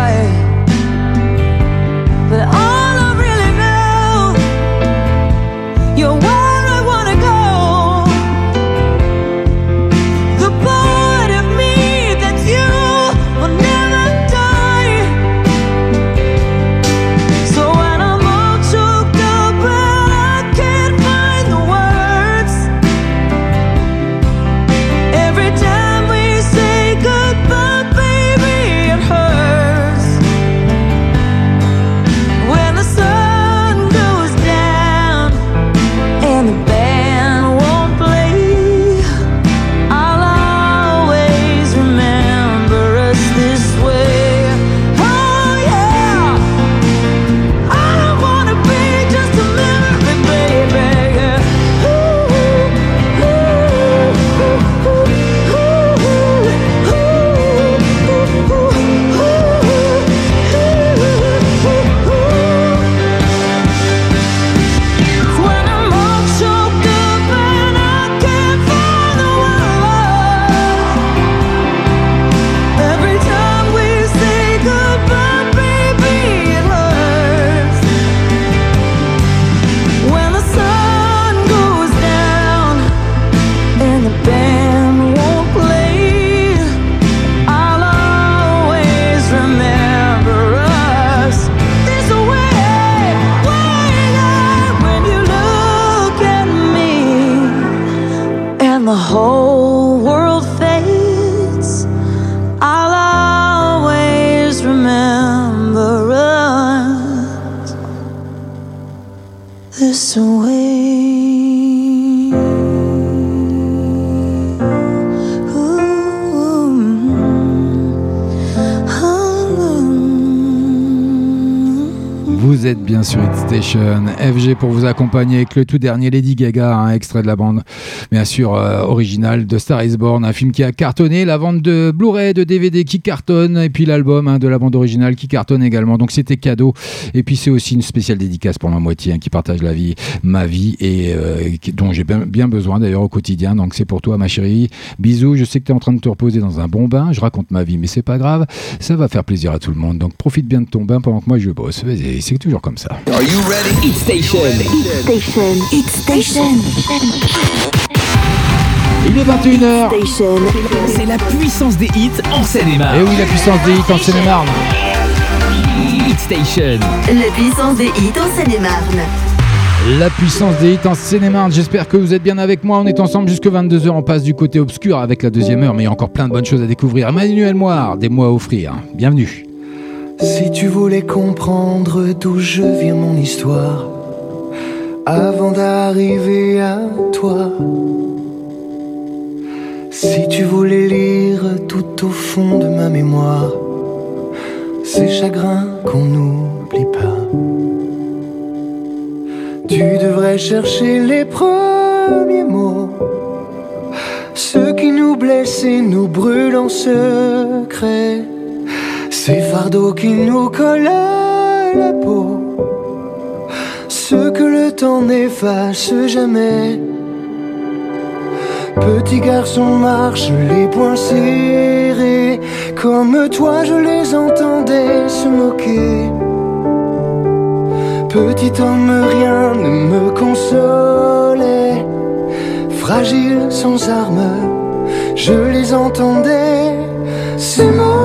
Bien Hit FG pour vous accompagner avec le tout dernier Lady Gaga, un extrait de la bande, bien sûr euh, original de Star is Born, un film qui a cartonné, la vente de Blu-ray, de DVD qui cartonne, et puis l'album hein, de la bande originale qui cartonne également. Donc c'était cadeau. Et puis c'est aussi une spéciale dédicace pour ma moitié hein, qui partage la vie, ma vie et euh, dont j'ai bien, besoin d'ailleurs au quotidien. Donc c'est pour toi ma chérie. Bisous. Je sais que tu es en train de te reposer dans un bon bain. Je raconte ma vie, mais c'est pas grave. Ça va faire plaisir à tout le monde. Donc profite bien de ton bain pendant que moi je bosse. C'est toujours comme ça. You ready? Hit Station. Station. Hit Station. Il est 21h. C'est la puissance des hits en Seine-et-Marne. Et oui, la puissance des hits en Seine-et-Marne. Hit Station. La puissance des hits en Seine-et-Marne. La puissance des hits en Seine-et-Marne. J'espère que vous êtes bien avec moi. On est ensemble jusque 22h. On passe du côté obscur avec la deuxième heure, mais il y a encore plein de bonnes choses à découvrir. Manuel Moire, des mots à offrir. Bienvenue. Si tu voulais comprendre d'où je viens mon histoire, avant d'arriver à toi, si tu voulais lire tout au fond de ma mémoire, ces chagrins qu'on n'oublie pas, tu devrais chercher les premiers mots, ceux qui nous blessent et nous brûlent en secret. Ces fardeaux qui nous collent à la peau, ceux que le temps n'efface jamais. Petit garçon marche les poings serrés, comme toi je les entendais se moquer. Petit homme, rien ne me consolait, fragile sans armes, je les entendais. Ces mots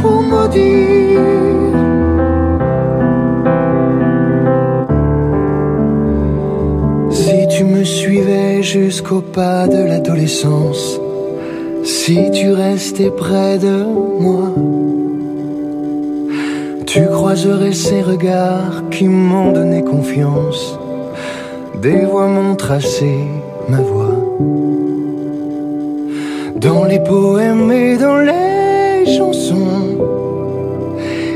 pour maudire. Si tu me suivais jusqu'au pas de l'adolescence, si tu restais près de moi, tu croiserais ces regards qui m'ont donné confiance. Des voix m'ont tracé ma voix. Dans les poèmes et dans les chansons,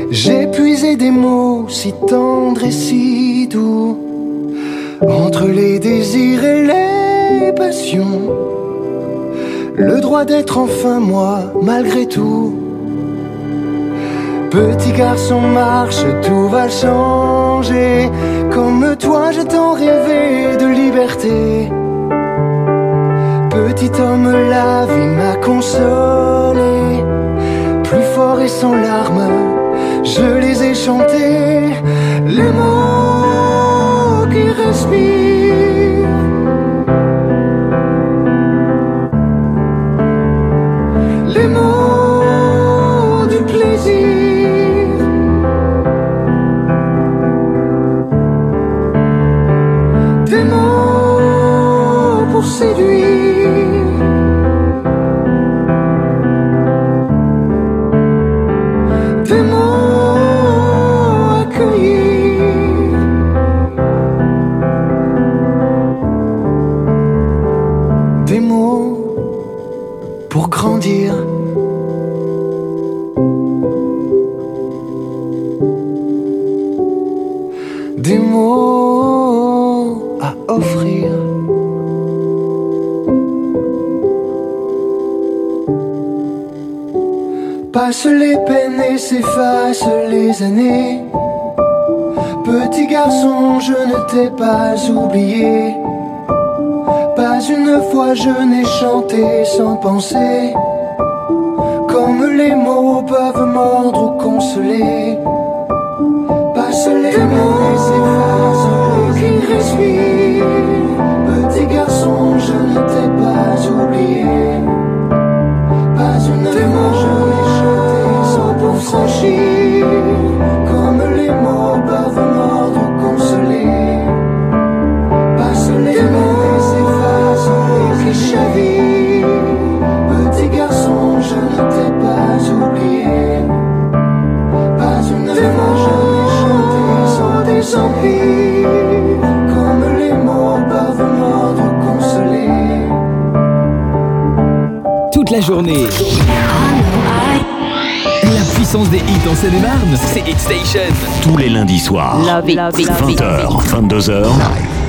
j'ai puisé des mots si tendres et si doux. entre les désirs et les passions. Le droit d'être enfin moi, malgré tout. Petit garçon marche, tout va changer. Comme toi, j'ai tant rêvé de liberté. Petit homme, la vie m'a consolé. Plus fort et sans larmes, je les ai chantés. Les mots qui respirent. S'effacent les années. Petit garçon, je ne t'ai pas oublié. Pas une fois je n'ai chanté sans penser. Comme les mots peuvent mordre ou consoler. Passe les mots et s'effacent les qui respirent. Petit garçon, je ne t'ai pas oublié. Pas une fois je Comme les mots peuvent mordre ou consoler. Passe les mots et s'effacent les qui. Petit garçon, je ne t'ai pas oublié. Pas une fois je n'ai chanté sans des empires. Comme les mots peuvent mordre ou consoler. Toute la journée. Puissance des hits en Seine-et-Marne, c'est Hit Station. Tous les lundis soirs. Love it, love it, love it. 20h, 22h. Waking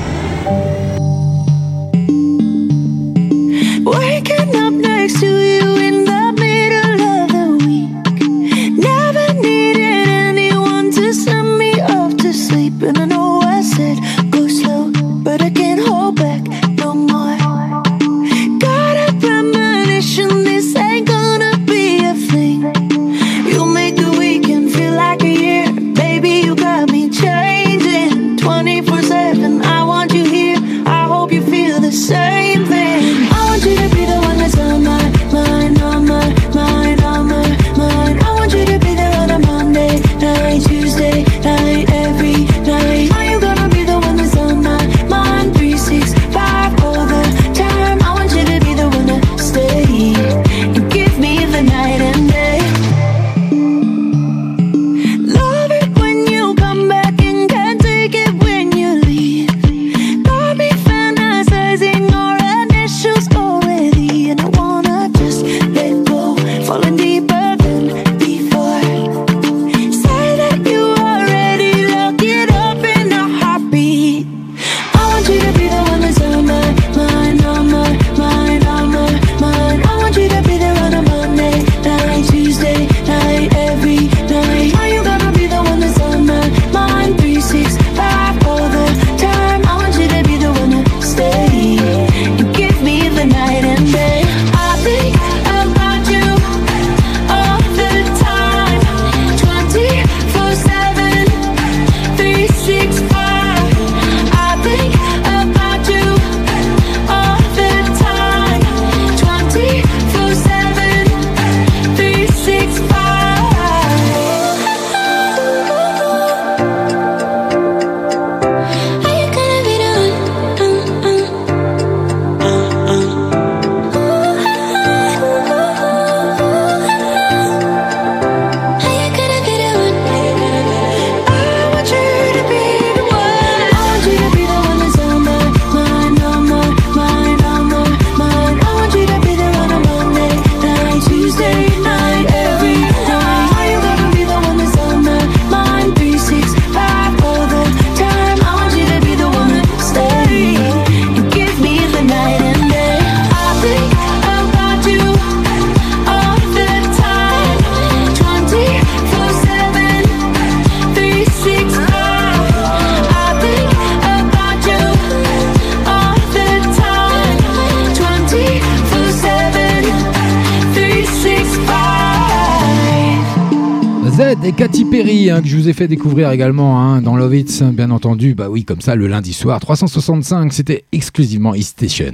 et Katy Perry, hein, que je vous ai fait découvrir également hein, dans Love It, bien entendu. Bah oui, comme ça, le lundi soir, 365, c'était exclusivement East Station.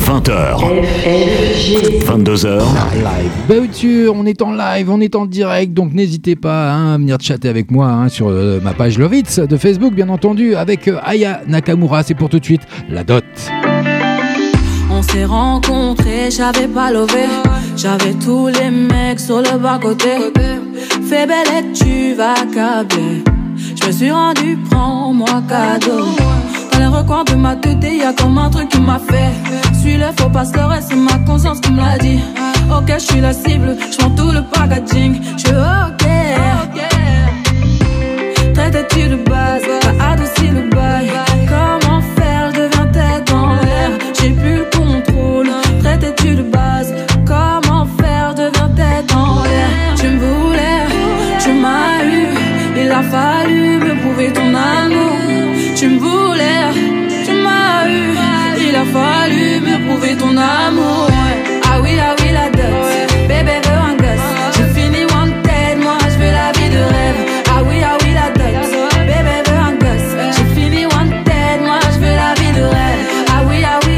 20h. 22h. Live. Bah oui, on est en live, on est en direct, donc n'hésitez pas hein, à venir chatter avec moi hein, sur euh, ma page Love It de Facebook, bien entendu, avec euh, Aya Nakamura. C'est pour tout de suite la dot. On s'est rencontrés, j'avais pas levé. J'avais tous les mecs sur le bas-côté. Fais belle et tu vas câbler. Je me suis rendu, prends-moi cadeau. Dans les recoins de ma tête, y a comme un truc qui m'a fait. Suis le faux pasteur et c'est ma conscience qui me l'a dit. Ok, je suis la cible, je tout le packaging. Je ok. Traite-tu de base, t'as adouci le bail. Ah oui, ah oui, la dot. Bébé veut un gosse. Je finis one tête, moi je veux la vie de rêve. Ah oui, ah oui, la dot. Bébé veut un gosse. Je finis one tête, moi je veux la vie de rêve. Ah oui, ah oui,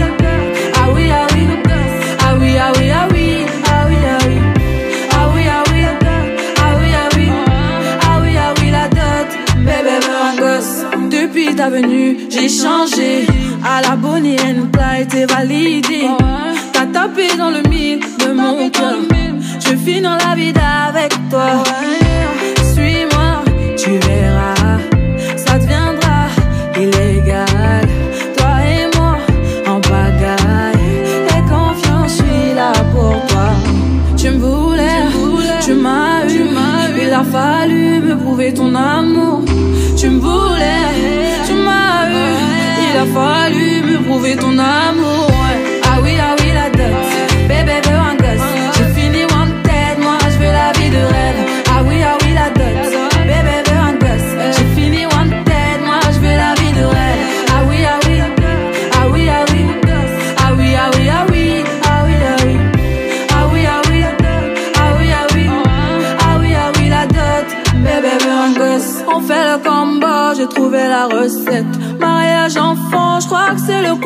ah oui, ah oui, ah oui, ah oui, ah oui. ah oui, ah oui ah oui, ah oui ah oui la dot, baby veut un gosse. Depuis ta venue, j'ai changé. À la Bonnie and Clyde, t'es validé. Tapé dans le mille de mon cœur. Je finis dans la vie avec toi. Suis-moi, tu verras. Ça deviendra illégal. Toi et moi en pagaille. Et confiance, je suis là pour toi. Tu me voulais, tu m'as eu. Il a fallu me prouver ton amour. Tu me voulais, tu m'as eu. Il a fallu me prouver ton amour.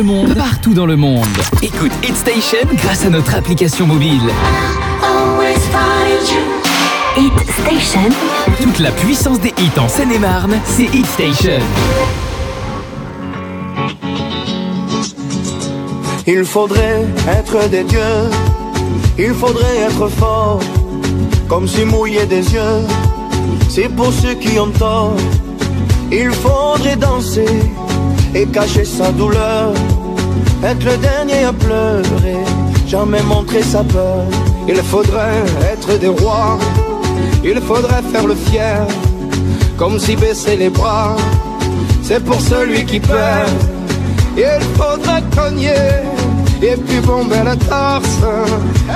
Le monde, partout dans le monde. Écoute Hit Station grâce à notre application mobile. Hit Station. Toute la puissance des hits en Seine-et-Marne, c'est Hit Station. Il faudrait être des dieux, il faudrait être fort, comme si mouiller des yeux, c'est pour ceux qui ont tort. Il faudrait danser et cacher sa douleur, être le dernier à pleurer, jamais montrer sa peur. Il faudrait être des rois, il faudrait faire le fier, comme si baisser les bras, c'est pour celui qui perd. Il faudrait cogner et puis bomber la torse,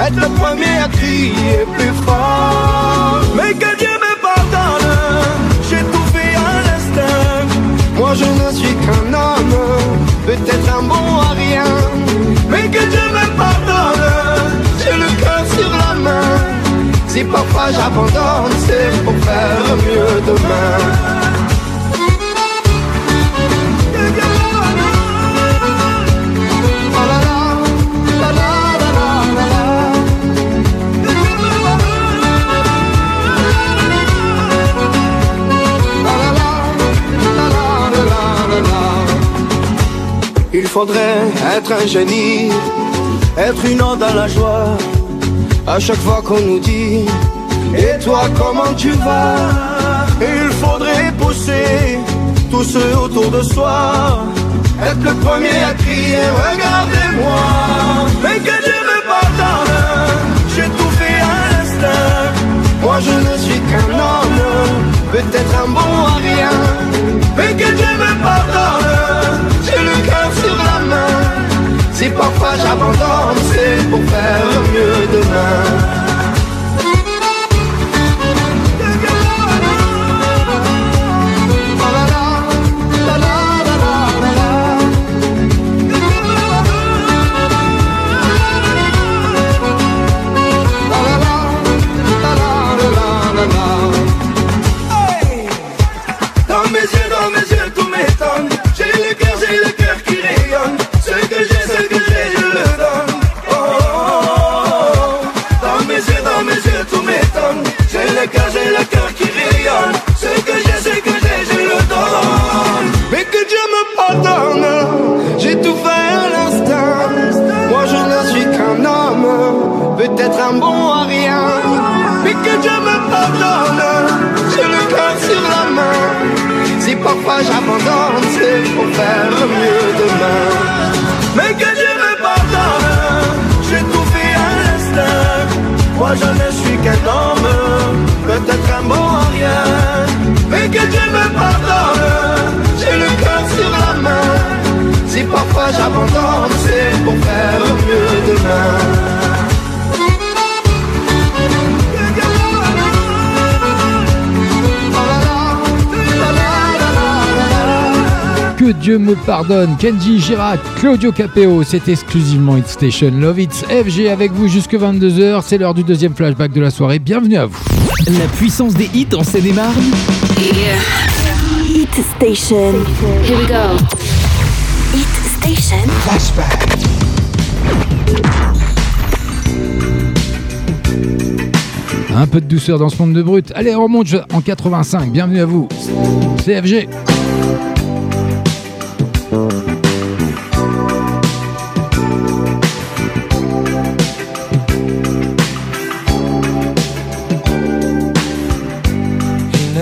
être le premier à crier plus fort. Mais que Dieu me pardonne, j'ai tout fait à l'instinct. Moi je ne suis qu'un homme, peut-être un bon à rien. Mais que Dieu me pardonne, j'ai le cœur sur la main. Si parfois j'abandonne, c'est pour faire mieux demain. Faudrait être un génie, être une ode à la joie. À chaque fois qu'on nous dit, et toi comment tu vas? Il faudrait pousser tous ceux autour de soi, être le premier à crier, regardez-moi. Mais que Dieu me pardonne, j'ai tout fait à l'instinct. Moi je ne suis qu'un homme, peut-être un bon à rien. Mais que Dieu me pardonne, j'ai le cœur sur la main. Si parfois j'abandonne, c'est pour faire mieux demain. Mieux demain. Mais que Dieu me pardonne, j'ai tout fait à l'instinct. Moi je ne suis qu'un homme, peut-être un bon à rien. Mais que Dieu me pardonne, j'ai le cœur sur la main. Si parfois j'abandonne, c'est pour faire mieux demain. Dieu me pardonne, Kenji Girac, Claudio Capeo, c'est exclusivement Hit Station Love It's FG avec vous jusque 22h, c'est l'heure du deuxième flashback de la soirée, bienvenue à vous. La puissance des hits en Seine-et-Marne Hit Station. Here we go. Hit Station. Flashback. Un peu de douceur dans ce monde de brut. Allez, on remonte en 85, bienvenue à vous. CFG.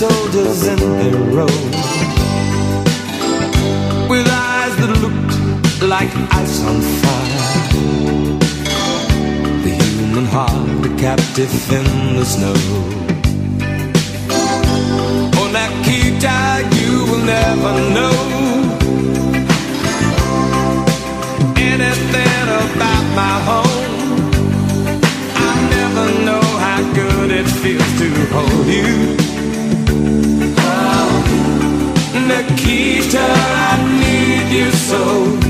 Soldiers in their row With eyes that looked like ice on fire. The human heart a captive in the snow. Oh, Nikita, you will never know Anything about my home. I never know how good it feels to hold you. Nikita, I need you so.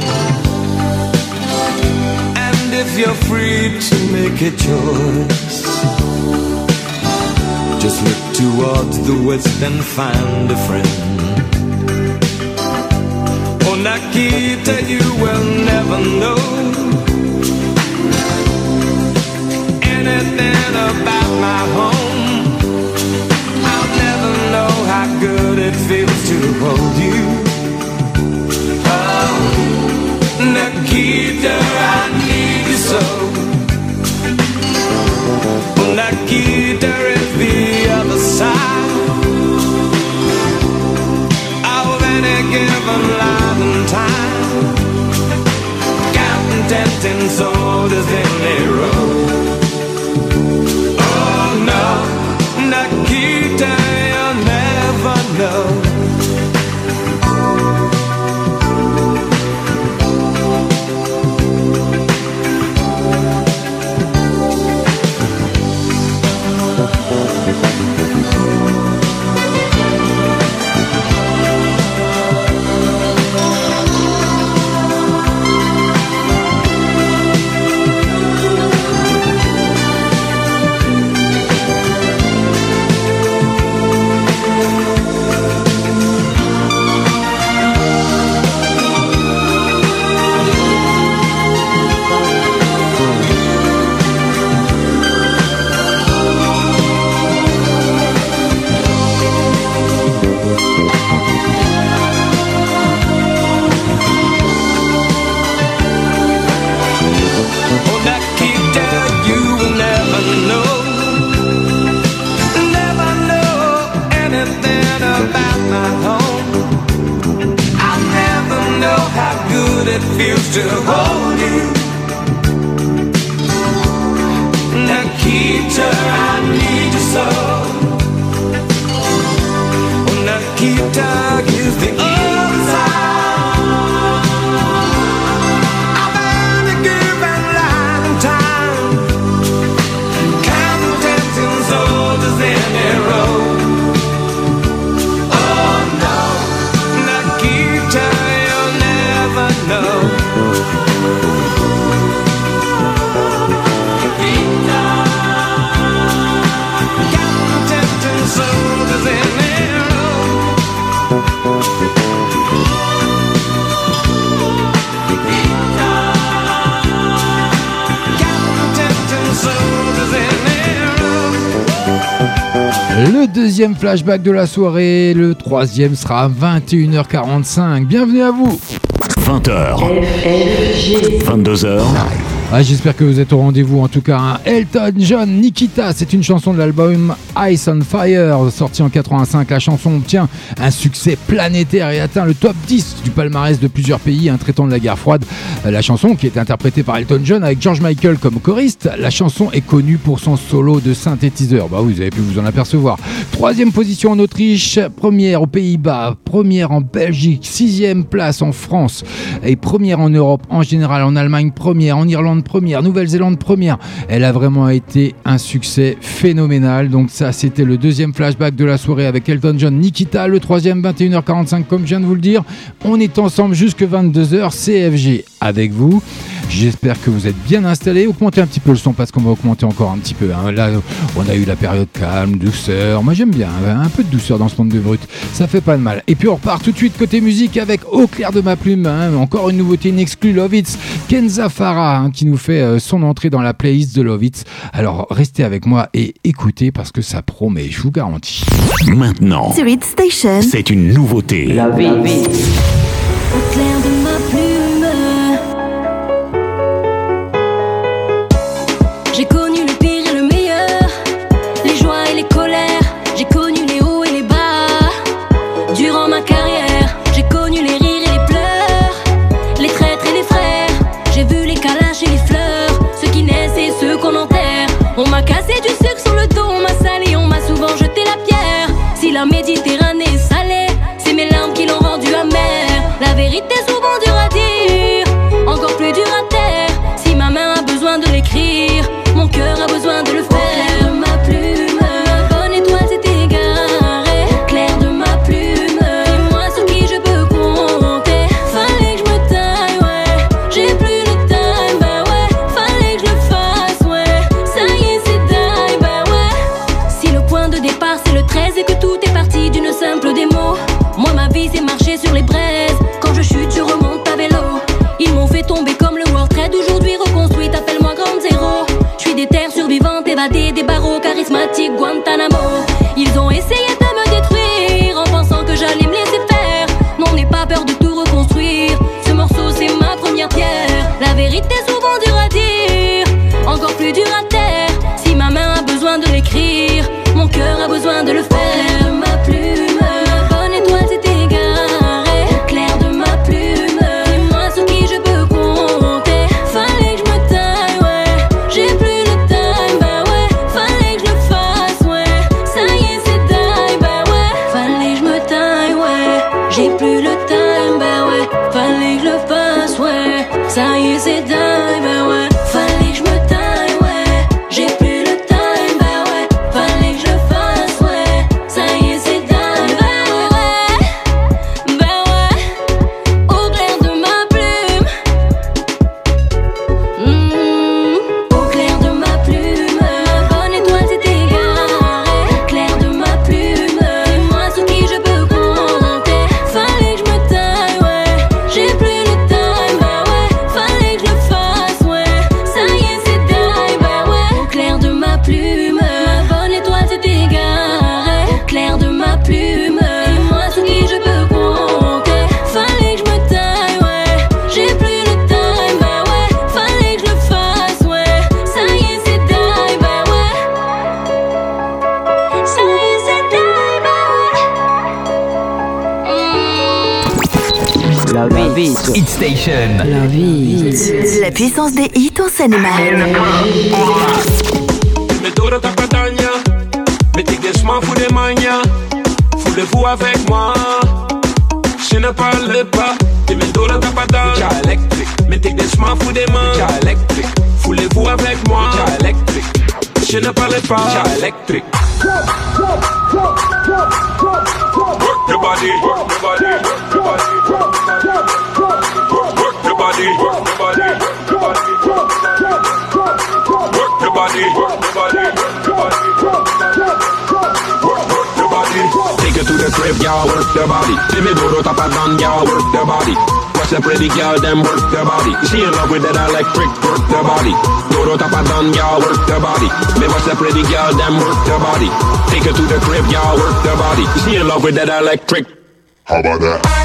you're free to make a choice Just look towards the west and find a friend Oh, Nikita, you will never know anything about my home. I'll never know how good it feels to hold you. Oh, Nikita, I need given life and time. Counting ten soldiers in a to hold deuxième flashback de la soirée, le troisième sera à 21h45. Bienvenue à vous 20h. 22h. Ah, J'espère que vous êtes au rendez-vous en tout cas. hein. Elton John Nikita, c'est une chanson de l'album Ice on Fire, sorti en 85. La chanson obtient un succès planétaire et atteint le top 10 du palmarès de plusieurs pays, un traitant de la guerre froide. La chanson, qui est interprétée par Elton John avec George Michael comme choriste, la chanson est connue pour son solo de synthétiseur. Bah vous avez pu vous en apercevoir. Troisième position en Autriche, première aux Pays-Bas, première en Belgique, sixième place en France et première en Europe en général, en Allemagne première, en Irlande première, Nouvelle-Zélande première. Elle a vraiment été un succès phénoménal. Donc ça, c'était le deuxième flashback de la soirée avec Elton John, Nikita. Le troisième, 21h45, comme je viens de vous le dire. On est ensemble jusque 22h, CFG avec vous. J'espère que vous êtes bien installés. Augmentez un petit peu le son parce qu'on va augmenter encore un petit peu. hein. Là, on a eu la période calme, douceur. Moi, j'aime bien hein, un peu de douceur dans ce monde de brut. Ça fait pas de mal. Et puis, on repart tout de suite côté musique avec Au clair de ma plume. hein. Encore une nouveauté, une exclue Lovitz. Kenza Farah hein, qui nous fait euh, son entrée dans la playlist de Lovitz. Alors, restez avec moi et écoutez parce que ça promet, je vous garantis. Maintenant, c'est une nouveauté. Au besoin de l'écrire, mon cœur a besoin de le faire. Duro y'all work the body. Watch a pretty girl, them work the body. She in love with that electric, work the body. Tapa down, y'all work the body. Me watch a pretty girl, them work the body. Take her to the crib, y'all work the body. She in love with that electric. How about that?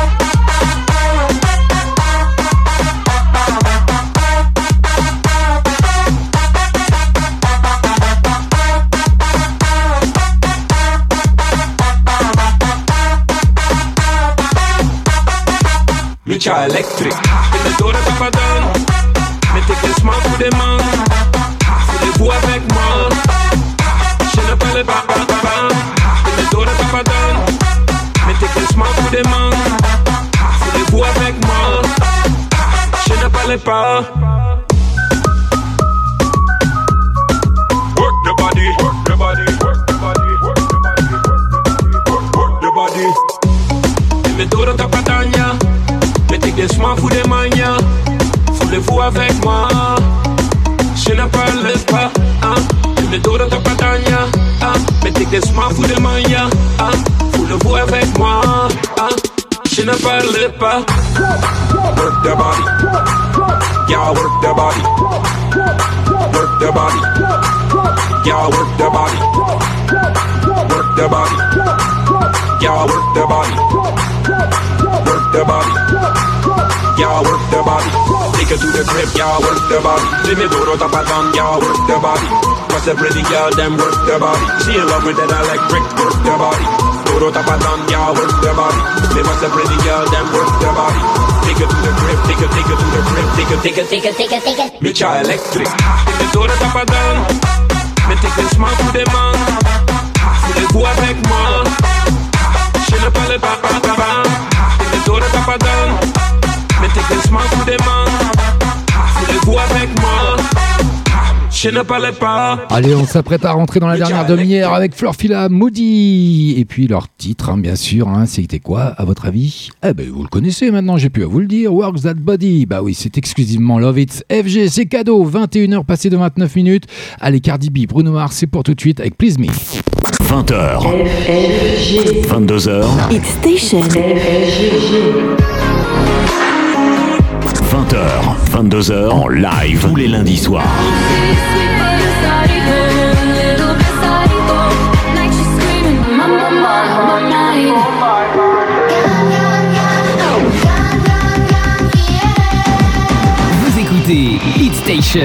Electric. Ha. Body. Let me duro tapa down, y'all work the body. What's a pretty girl, them work the body. She in love with that electric, work the body. Duro tapa down, y'all work the body. Me what's a pretty girl, them work the body. Take her to the crib, take her, take her to the crib, take her, take her, take her, take her, take her. Mucha electric. Et me duro tapa down. Me take this the smart pour des mains. Foulez-vous avec moi. Je ne parle pas, pas, pas, pas. Me duro tapa down. Mettez que smart pour des mains. Foulez-vous avec moi? Je ne parle pas. Allez, on s'apprête à rentrer dans la dernière demi-heure avec Florfila, Moody. Et puis leur titre, hein, bien sûr, hein, c'était quoi, à votre avis? Eh ben, vous le connaissez maintenant, j'ai pu à vous le dire. Work That Body. Bah oui, c'est exclusivement Love It. FG, c'est cadeau. 21h passées de 29 minutes. Allez, Cardi B, Bruno Mars, c'est pour tout de suite avec Please Me. 20h. 22h. Hit Station. 20h. 22h en live tous les lundis soirs. Vous écoutez Hit Station.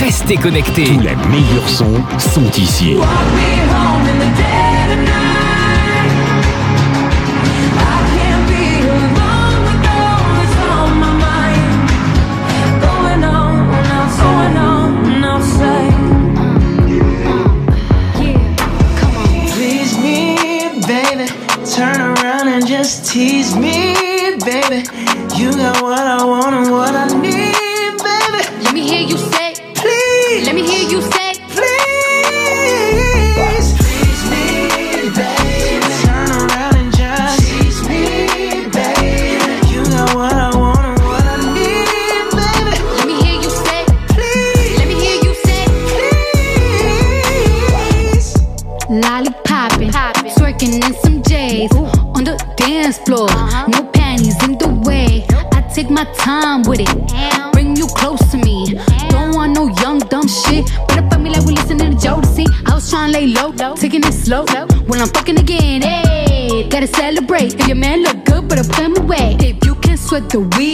Restez connectés. Tous les meilleurs sons sont ici. The week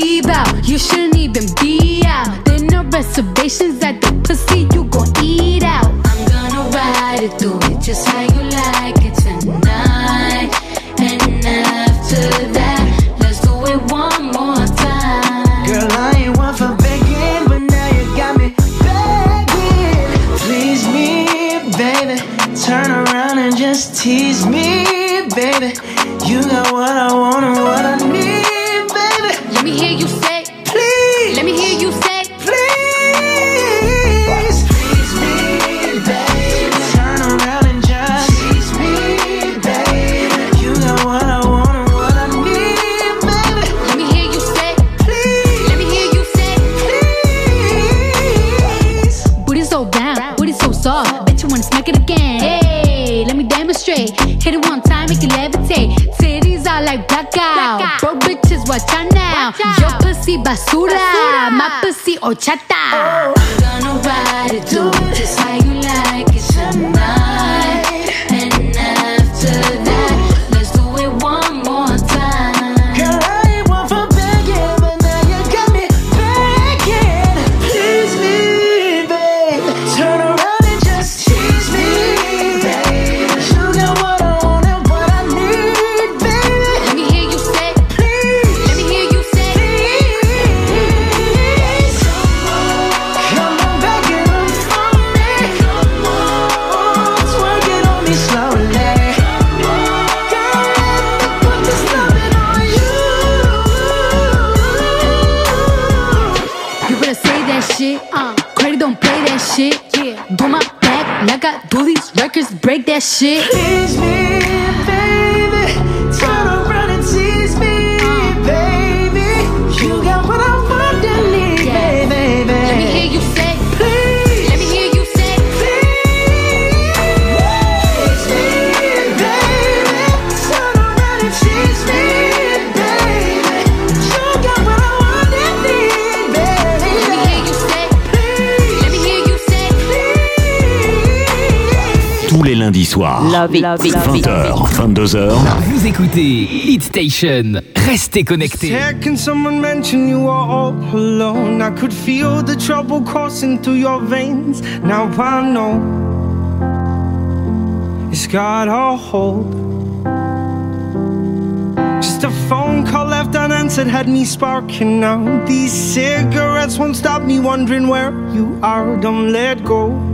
break that shit. soir. Love it, 20h, 22h. Vous écoutez Hit Station. Restez connectés. There can someone mention you are all alone? I could feel the trouble coursing through your veins. Now I know it's got a hold. Just a phone call left unanswered had me sparking now. These cigarettes won't stop me wondering where you are. Don't let go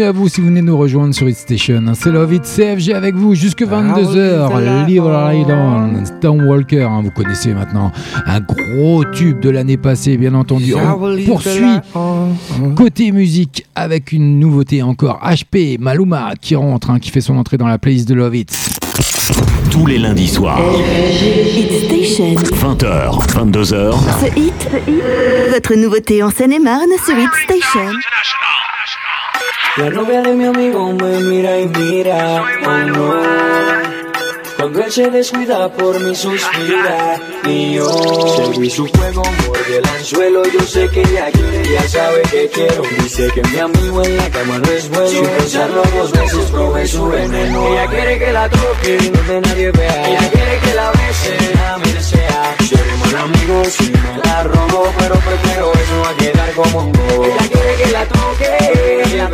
Bienvenue à vous si vous venez nous rejoindre sur It Station. C'est Love It CFG avec vous jusque 22h. Live On, Tom Walker, hein, vous connaissez maintenant. Un gros tube de l'année passée, bien entendu. On poursuit côté musique avec une nouveauté encore. HP Maluma qui rentre, hein, qui fait son entrée dans la playlist de Love It. Tous les lundis soirs, Hit Station. 20h, 22h, Ce hit, votre nouveauté en Seine-et-Marne sur Hit Station. La novia de mi amigo me mira y mira, oh no. Cuando él se descuida por mi suspira. Y yo seguí su juego, mordí el anzuelo. Yo sé que ella quiere, ya sabe que quiero. Dice que mi amigo en la cama no es bueno. Sin pensarlo dos veces probé su veneno. Ella quiere que la toque, donde nadie vea. Ella quiere que la bese, a mí desea Mal amigo si me la robo Pero prefiero eso a quedar como un bobo Ella quiere que la toque, ella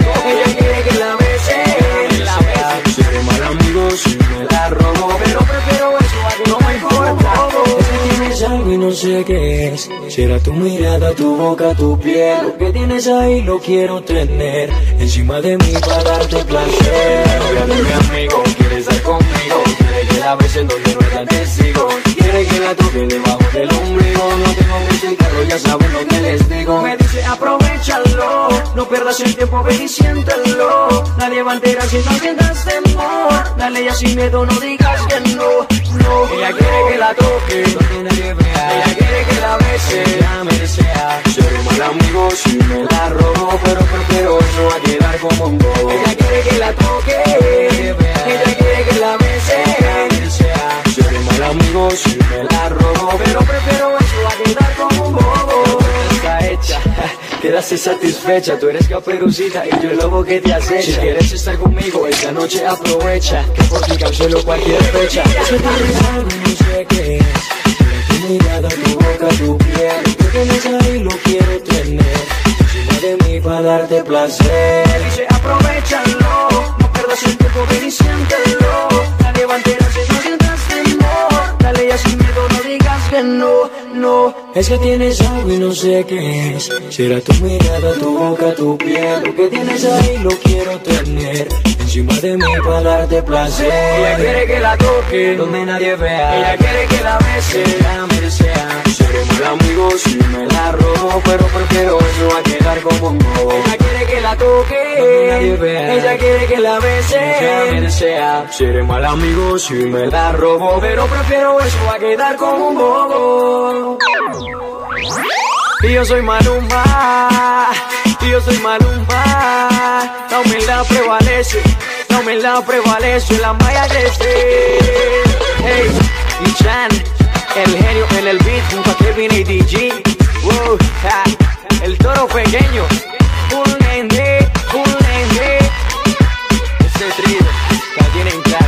quiere que la bese, a mí desea Seré mal amigo si me la robo Pero prefiero eso a que no me importa. Es que tienes algo y no sé qué es. Será tu mirada, tu boca, tu piel. Lo que tienes ahí lo quiero tener Encima de mí para darte placer. De mi amigo, quiere estar conmigo Quiere que la besen donde no están testigos Quiere que la toque debajo del ombligo. No tengo y carro, ya saben lo que les digo. Me dice aprovechalo No pierdas el tiempo, ven y siéntelo. Nadie va a enterar si no sientas temor Dale ya sin miedo, no digas que no, no Ella quiere que la toque, donde nadie vea Ella quiere que la bese, ya me desea. Seré mal amigo si me la robo Pero prefiero eso a quedar como un bobo. Ella quiere que la toque, ella quiere que la bese, me desea Mal amigo si me la robo Pero prefiero eso a quedar como un bobo. Está hecha Quedaste satisfecha, tú eres caperucita y yo el lobo que te acecha. Si quieres estar conmigo esta noche aprovecha. Que por ti cancelo cualquier fecha. Es que tienes algo y no sé qué es Tu mirada, tu boca, tu piel. Que tienes ahí lo quiero tener. De mí para darte placer. Dice aprovechalo. No pierdas el tiempo, ven y siéntelo. Nadie va a ya sin miedo, no digas que no, no. Es que tienes algo y no sé qué es. Será tu mirada, tu boca, tu piel. Lo que tienes ahí lo quiero tener Encima de mí para darte placer. Ella quiere que la toque. Donde nadie vea. Ella quiere que la bese, ya me desea. Seré mal amigo si me la robo Pero prefiero eso a quedar como un bobo. Ella quiere que la toque. Donde nadie vea. Ella quiere que la bese, ya me desea. Seré mal amigo si me la robo Pero prefiero eso a quedar como un bobo y yo soy Maluma, y yo soy Maluma. La humildad prevalece, la humildad prevalece, la malla crece. Hey, y Chan, el genio en el beat junto a Kevin y DJ. Wow, el toro pequeño, un nene, un nene. Ese trío, la tienen clara.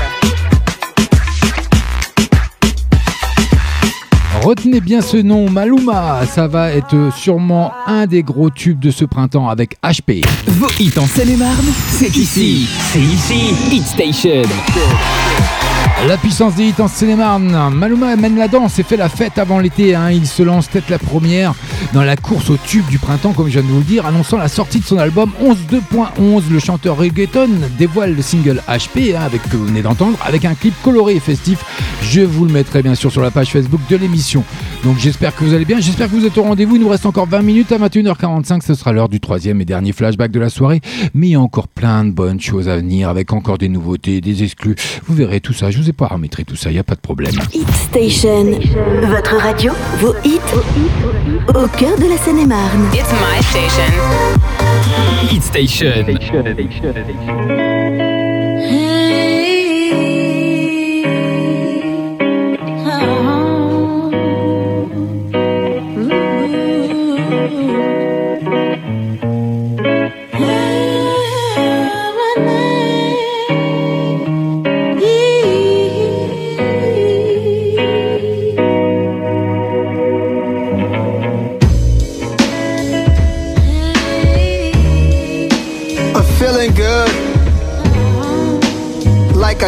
Retenez bien ce nom, Maluma. Ça va être sûrement un des gros tubes de ce printemps avec HP. Vos hits en Seine-et-Marne, c'est ici. C'est ici. Hit Station. La puissance des hits en Seine-et-Marne. Maluma mène la danse et fait la fête avant l'été. hein. Il se lance tête la première dans la course au tube du printemps, comme je viens de vous le dire, annonçant la sortie de son album 11.2.11. Le chanteur reggaeton dévoile le single HP, hein, avec, que vous venez d'entendre, avec un clip coloré et festif. Je vous le mettrai bien sûr sur la page Facebook de l'émission. Donc j'espère que vous allez bien, j'espère que vous êtes au rendez-vous. Il nous reste encore 20 minutes à 21h45, ce sera l'heure du troisième et dernier flashback de la soirée. Mais il y a encore plein de bonnes choses à venir, avec encore des nouveautés, des exclus. Vous verrez tout ça, ai paramétré tout ça, il n'y a pas de problème. Hit Station, votre radio, vos hits, au cœur de la Seine-et-Marne. It's my station. Hit Station.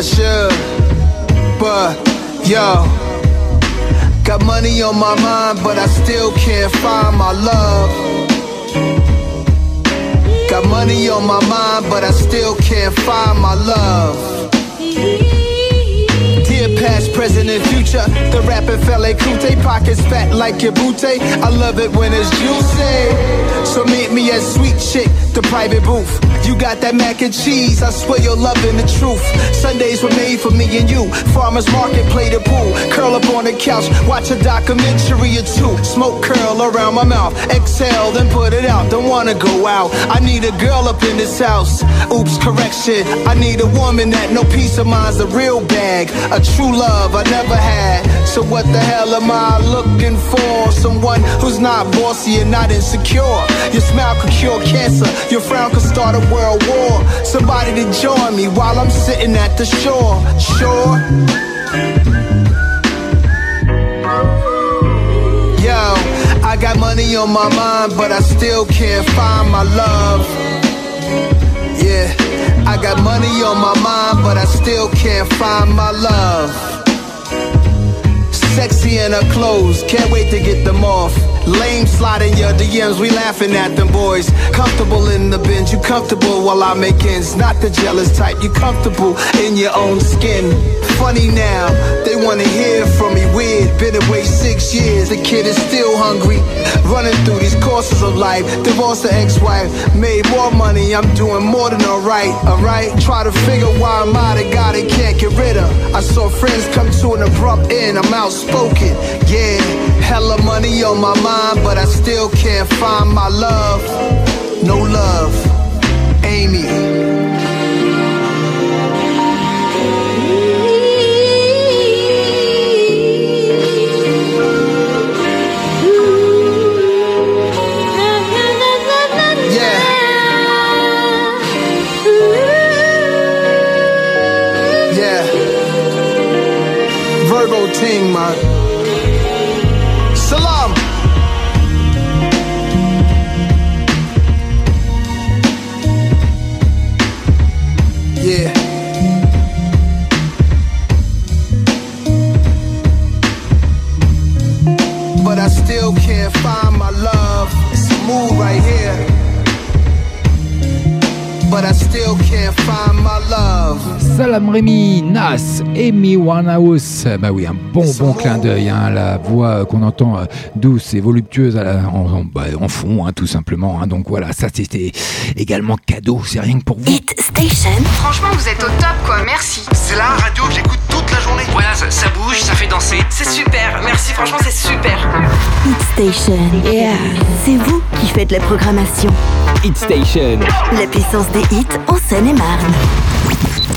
I should. But yo, got money on my mind, but I still can't find my love. Got money on my mind, but I still can't find my love. Dear past, present, and future. The rapping fella Kute, pockets fat like your booty. I love it when it's juicy. So meet me at Sweet Chick, the private booth. You got that mac and cheese, I swear you're loving the truth. Sundays were made for me and you. Farmers market, play the pool. Curl up on the couch, watch a documentary or two. Smoke curl around my mouth. Exhale, then put it out. Don't wanna go out. I need a girl up in this house. Oops, correction. I need a woman that no peace of mind's a real bag. A true love I never had. So what the hell am I looking for? Someone who's not bossy and not insecure. Your smile could cure cancer. Your frown could start a world war. Somebody to join me while I'm sitting at the shore. Sure. Yo, I got money on my mind, but I still can't find my love. Yeah, I got money on my mind, but I still can't find my love. Sexy in her clothes, can't wait to get them off. Lame slide in your DMs, we laughing at them boys. Comfortable in the binge, you comfortable while I make ends. Not the jealous type, you comfortable in your own skin. Funny now, they wanna hear from me. Weird, been away six years, the kid is still hungry. Running through these courses of life. Divorced the ex-wife, made more money, I'm doing more than alright, alright? Try to figure why I'm out of God and can't get rid of. I saw friends come to an abrupt end, I'm outspoken. Yeah, hella money on my mind, but I still can't find my love. No love, Amy. Yeah. Virgo Ting, man. Salam Rémi, Nas, Amy Winehouse. Bah oui, un bon bon clin d'œil. hein, la voix qu'on entend euh, douce et voluptueuse à la- en, en- bah, en fond, hein, tout simplement. hein. donc voilà, ça c'était également cadeau. C'est rien que pour vous. Station. Franchement, vous êtes au top, quoi. Merci. C'est la radio que j'écoute toute la journée. Voilà, ça, ça bouge, ça fait danser. C'est super. Merci, franchement, c'est super. Hit Station. C'est vous qui faites la programmation. Hit Station. La puissance des hits en Seine-et-Marne.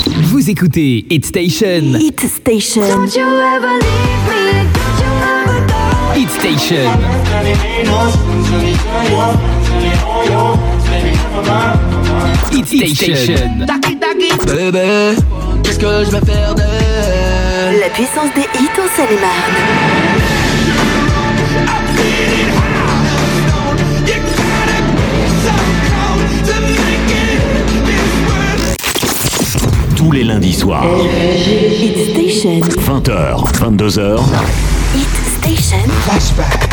Vous écoutez Hit Station. Hit Station. Don't you ever leave me. Don't you ever go. Hit Station. Hit Station. Bébé, qu'est-ce que je vais faire d'elle? La puissance des hits en Seine-et-Marne. Les lundis soirs, Hit Station. 20h, 22h, Hit Station. Flashback.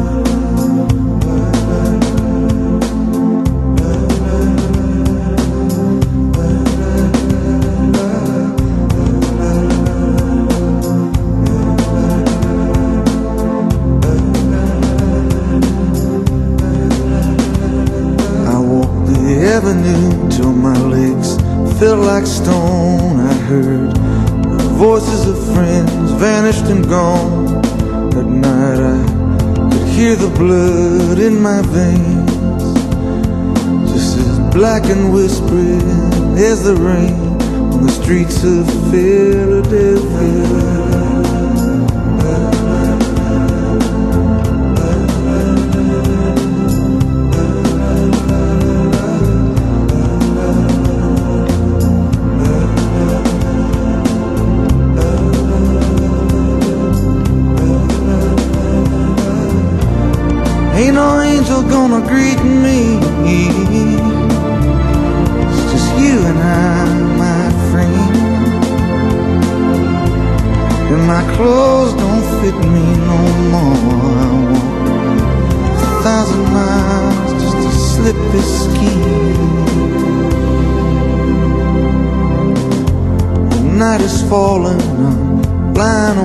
Veins, just as black and whispering as the rain on the streets of Philadelphia.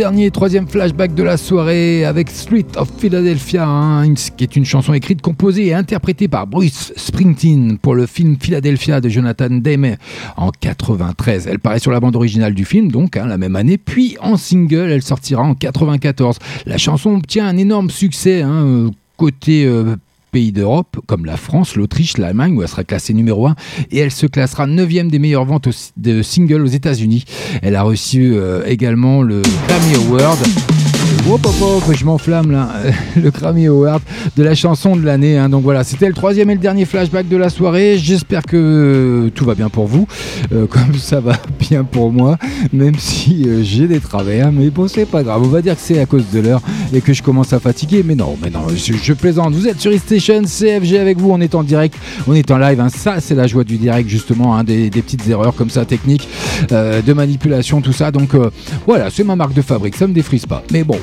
Dernier troisième flashback de la soirée avec Street of Philadelphia, hein, qui est une chanson écrite, composée et interprétée par Bruce Springsteen pour le film Philadelphia de Jonathan Demme en 93. Elle paraît sur la bande originale du film, donc hein, la même année, puis en single, elle sortira en 94. La chanson obtient un énorme succès hein, euh, côté euh, pays d'Europe, comme la France, l'Autriche, l'Allemagne, où elle sera classée numéro 1, et elle se classera 9 des meilleures ventes de singles aux États-Unis. Elle a reçu euh, également le Grammy Award. Hop, hop, hop, je m'enflamme là. Le Grammy Award de la chanson de l'année. hein. Donc voilà, c'était le troisième et le dernier flashback de la soirée. J'espère que tout va bien pour vous, euh, comme ça va bien pour moi, même si euh, j'ai des travers. Mais bon, c'est pas grave. On va dire que c'est à cause de l'heure et que je commence à fatiguer. Mais non, mais non, je, plaisante. Vous êtes sur E-Station, CFG avec vous. On est en direct, on est en live. hein. Ça, c'est la joie du direct, justement. hein. Des, des petites erreurs comme ça, techniques, euh, de manipulation, tout ça. Donc euh, voilà, c'est ma marque de fabrique. Ça me défrise pas. Mais bon,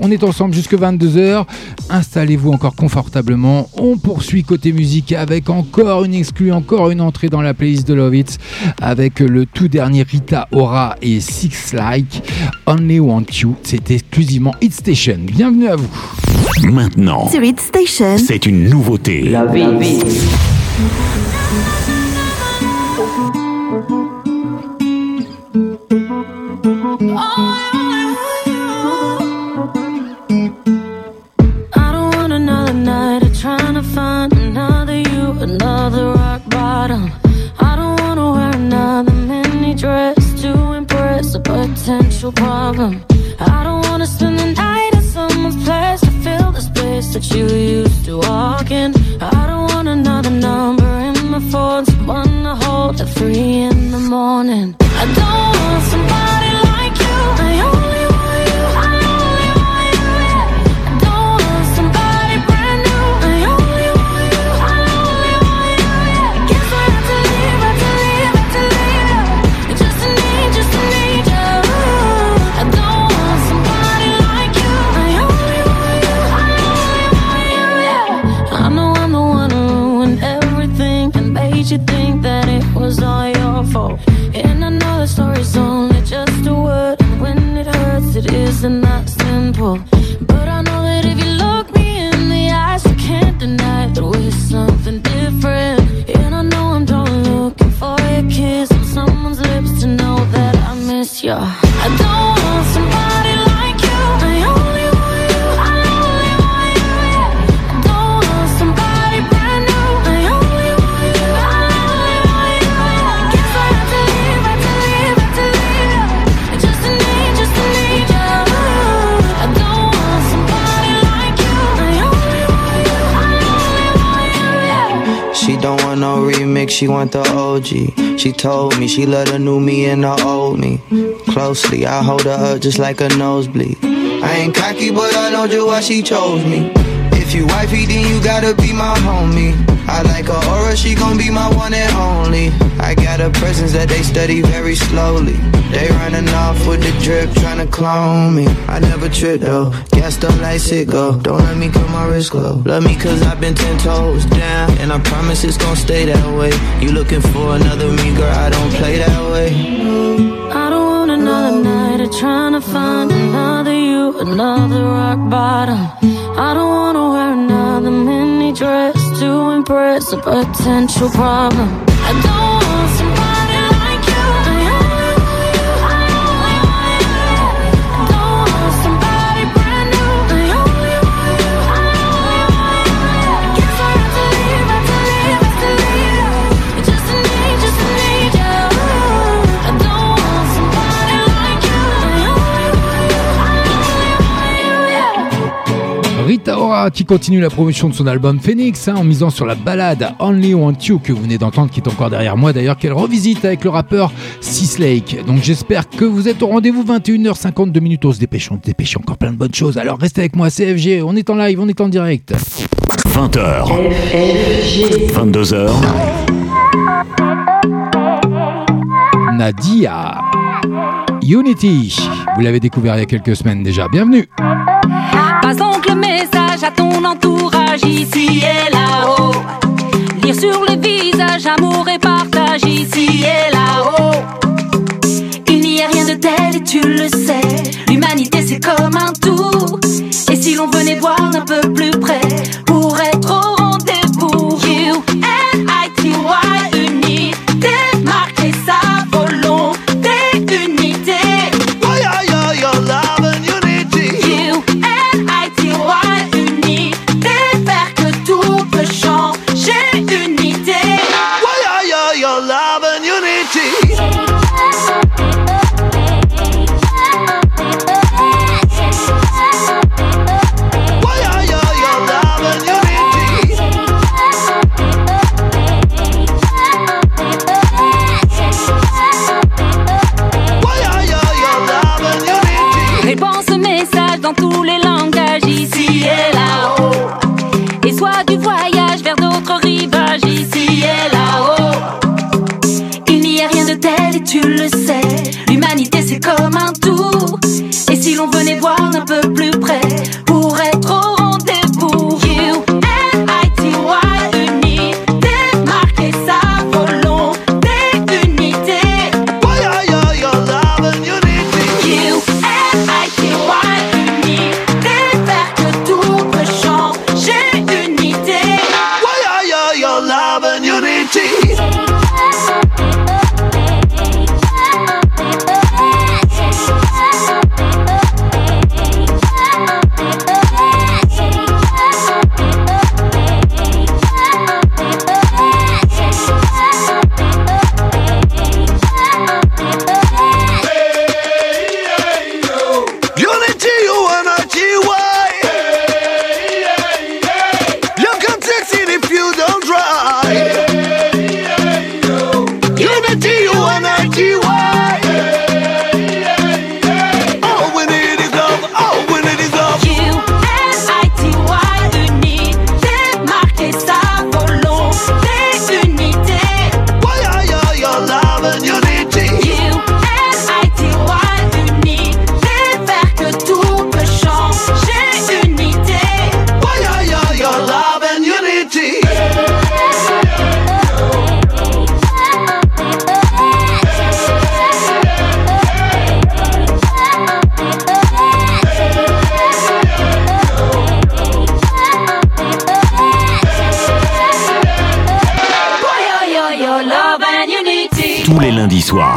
on est ensemble jusque 22h. Installez-vous encore confortablement. On poursuit côté musique avec encore une exclue, encore une entrée dans la playlist de Love It avec le tout dernier Rita Ora et Six Like Only Want You. C'est exclusivement Hit Station. Bienvenue à vous. Maintenant, Sur Hit Station. c'est une nouveauté. La vie. I potential problem. I don't wanna spend the night in someone's place to fill the space that you used to walk in. I don't want another number in my phone, someone to hold at three in the morning. I don't want somebody you think she want the OG. She told me she love the new me and the old me. Closely, I hold her up just like a nosebleed. I ain't cocky, but I know just why she chose me. You wifey, then you gotta be my homie. I like her aura, she gon' be my one and only. I got a presence that they study very slowly. They running off with the drip, tryna clone me. I never trip though, gassed up like sicko. Oh. Don't let me cut my wrist glow. Love me cause I've been ten toes down, and I promise it's gon' stay that way. You looking for another me, girl? I don't play that way. I don't want another night of trying to find another you, another rock bottom. I don't wanna wear another mini dress to impress a potential problem. Qui continue la promotion de son album Phoenix hein, en misant sur la balade Only Want You que vous venez d'entendre qui est encore derrière moi d'ailleurs qu'elle revisite avec le rappeur Sis Lake. Donc j'espère que vous êtes au rendez-vous 21h52 minutes. On se dépêche, on se dépêche encore plein de bonnes choses. Alors restez avec moi CFG, on est en live, on est en direct. 20h. 22h. Nadia Unity. Vous l'avez découvert il y a quelques semaines déjà. Bienvenue. Passe donc le message à ton entourage ici et là-haut. Lire sur les visages amour et partage ici et là-haut. Il n'y a rien de tel et tu le sais. L'humanité c'est comme un tout. Et si l'on venait voir d'un peu plus près pour être tu le sais. L'humanité c'est comme un tout. Et si l'on venait voir d'un peu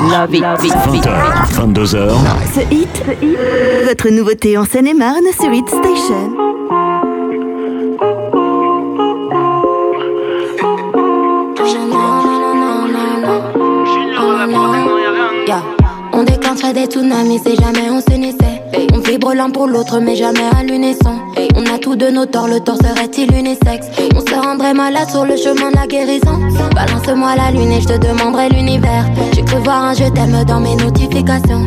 lundis soirs. 20h, 22h. Ce hit, votre nouveauté en Seine-et-Marne sur Hit Station. Yeah. On déclencherait des tsunamis si jamais on s'unissait. On vibre l'un pour l'autre, mais jamais à l'unisson. On a tous de nos torts, le tort serait-il unisexe On se rendrait malade sur le chemin de la guérison. Balance-moi la lune et je te demanderai l'univers. J'ai cru voir un je t'aime dans mes notifications.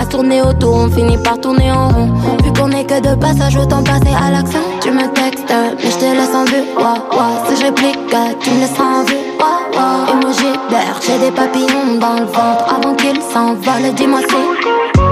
À tourner autour, on finit par tourner en rond. Vu qu'on est que de passage, autant passer à l'action. Tu me textes, mais je te laisse en vue. Ouah, ouah. Si je réplique, tu me laisseras en vue. Ouah, ouah. Emoji vert, j'ai des papillons dans le ventre avant qu'ils s'envolent. Dis-moi si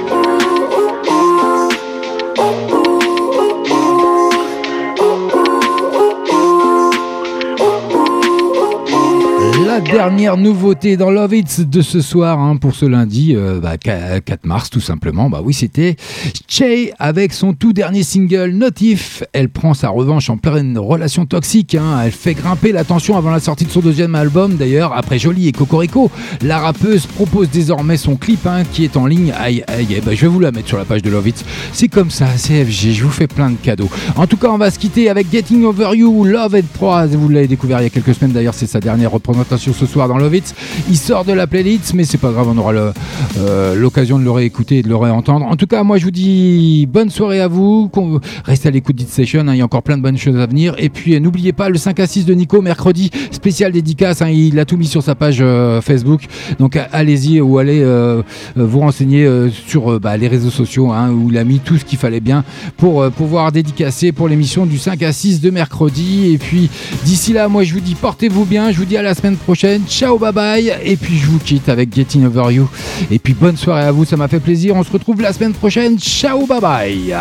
Dernière nouveauté dans Love It's de ce soir, hein, pour ce lundi euh, bah, 4 mars tout simplement, bah oui c'était Che avec son tout dernier single Notif. Elle prend sa revanche en pleine relation toxique, hein. elle fait grimper la tension avant la sortie de son deuxième album d'ailleurs, après Jolie et Cocorico. La rappeuse propose désormais son clip hein, qui est en ligne, aïe aïe, aïe. Bah, je vais vous la mettre sur la page de Love It's. C'est comme ça, CFG, je vous fais plein de cadeaux. En tout cas on va se quitter avec Getting Over You, Love and 3, vous l'avez découvert il y a quelques semaines d'ailleurs, c'est sa dernière représentation ce soir dans Love It. Il sort de la playlist, mais c'est pas grave, on aura euh, l'occasion de le réécouter et de le réentendre. En tout cas, moi je vous dis bonne soirée à vous. Restez à l'écoute d'It Station, hein, il y a encore plein de bonnes choses à venir. Et puis euh, n'oubliez pas le 5 à 6 de Nico, mercredi, spécial dédicace. hein, il a tout mis sur sa page euh, Facebook. Donc allez-y ou allez vous renseigner sur bah, les réseaux sociaux hein, où il a mis tout ce qu'il fallait bien pour pouvoir dédicacer pour l'émission du 5 à 6 de mercredi. Et puis d'ici là, moi je vous dis portez-vous bien. Je vous dis à la semaine prochaine. Ciao, bye bye. Et puis je vous quitte avec Getting Over You. Et puis bonne soirée à vous, ça m'a fait plaisir. On se retrouve la semaine prochaine. Ciao, bye bye.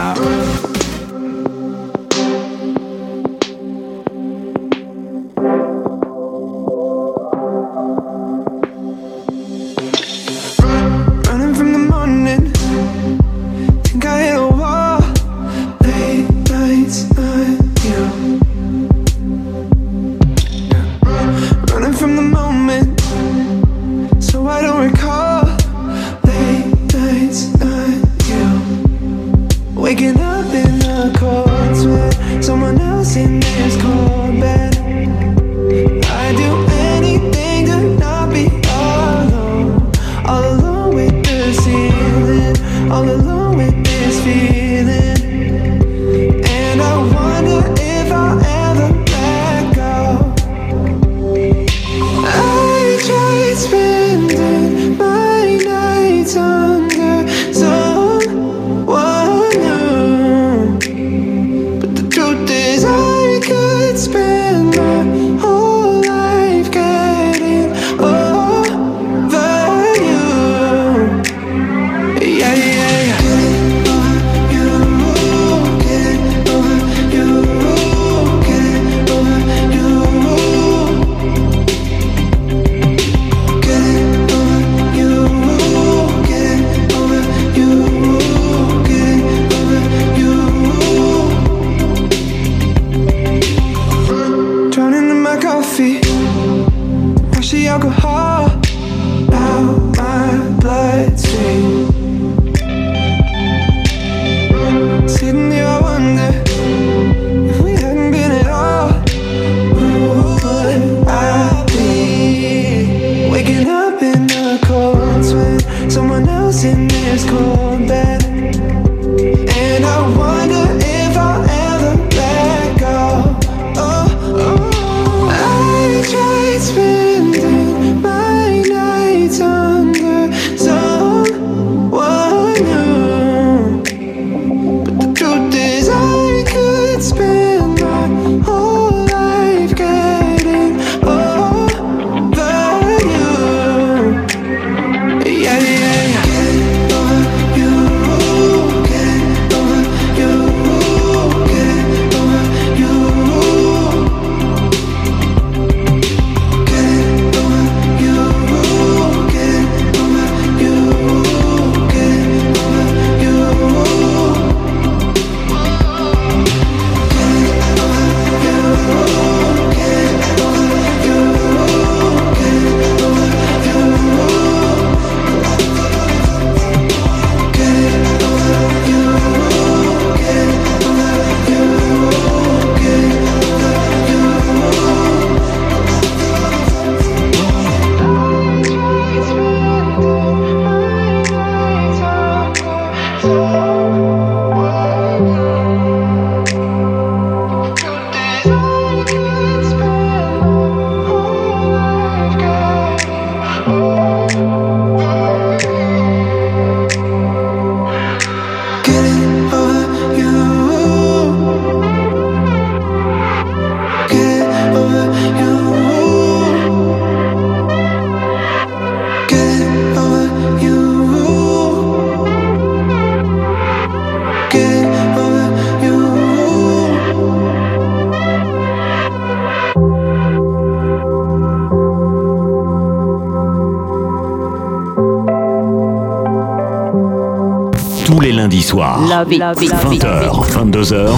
Soirs. 20h, 22h.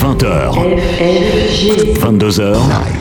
20h. 22h.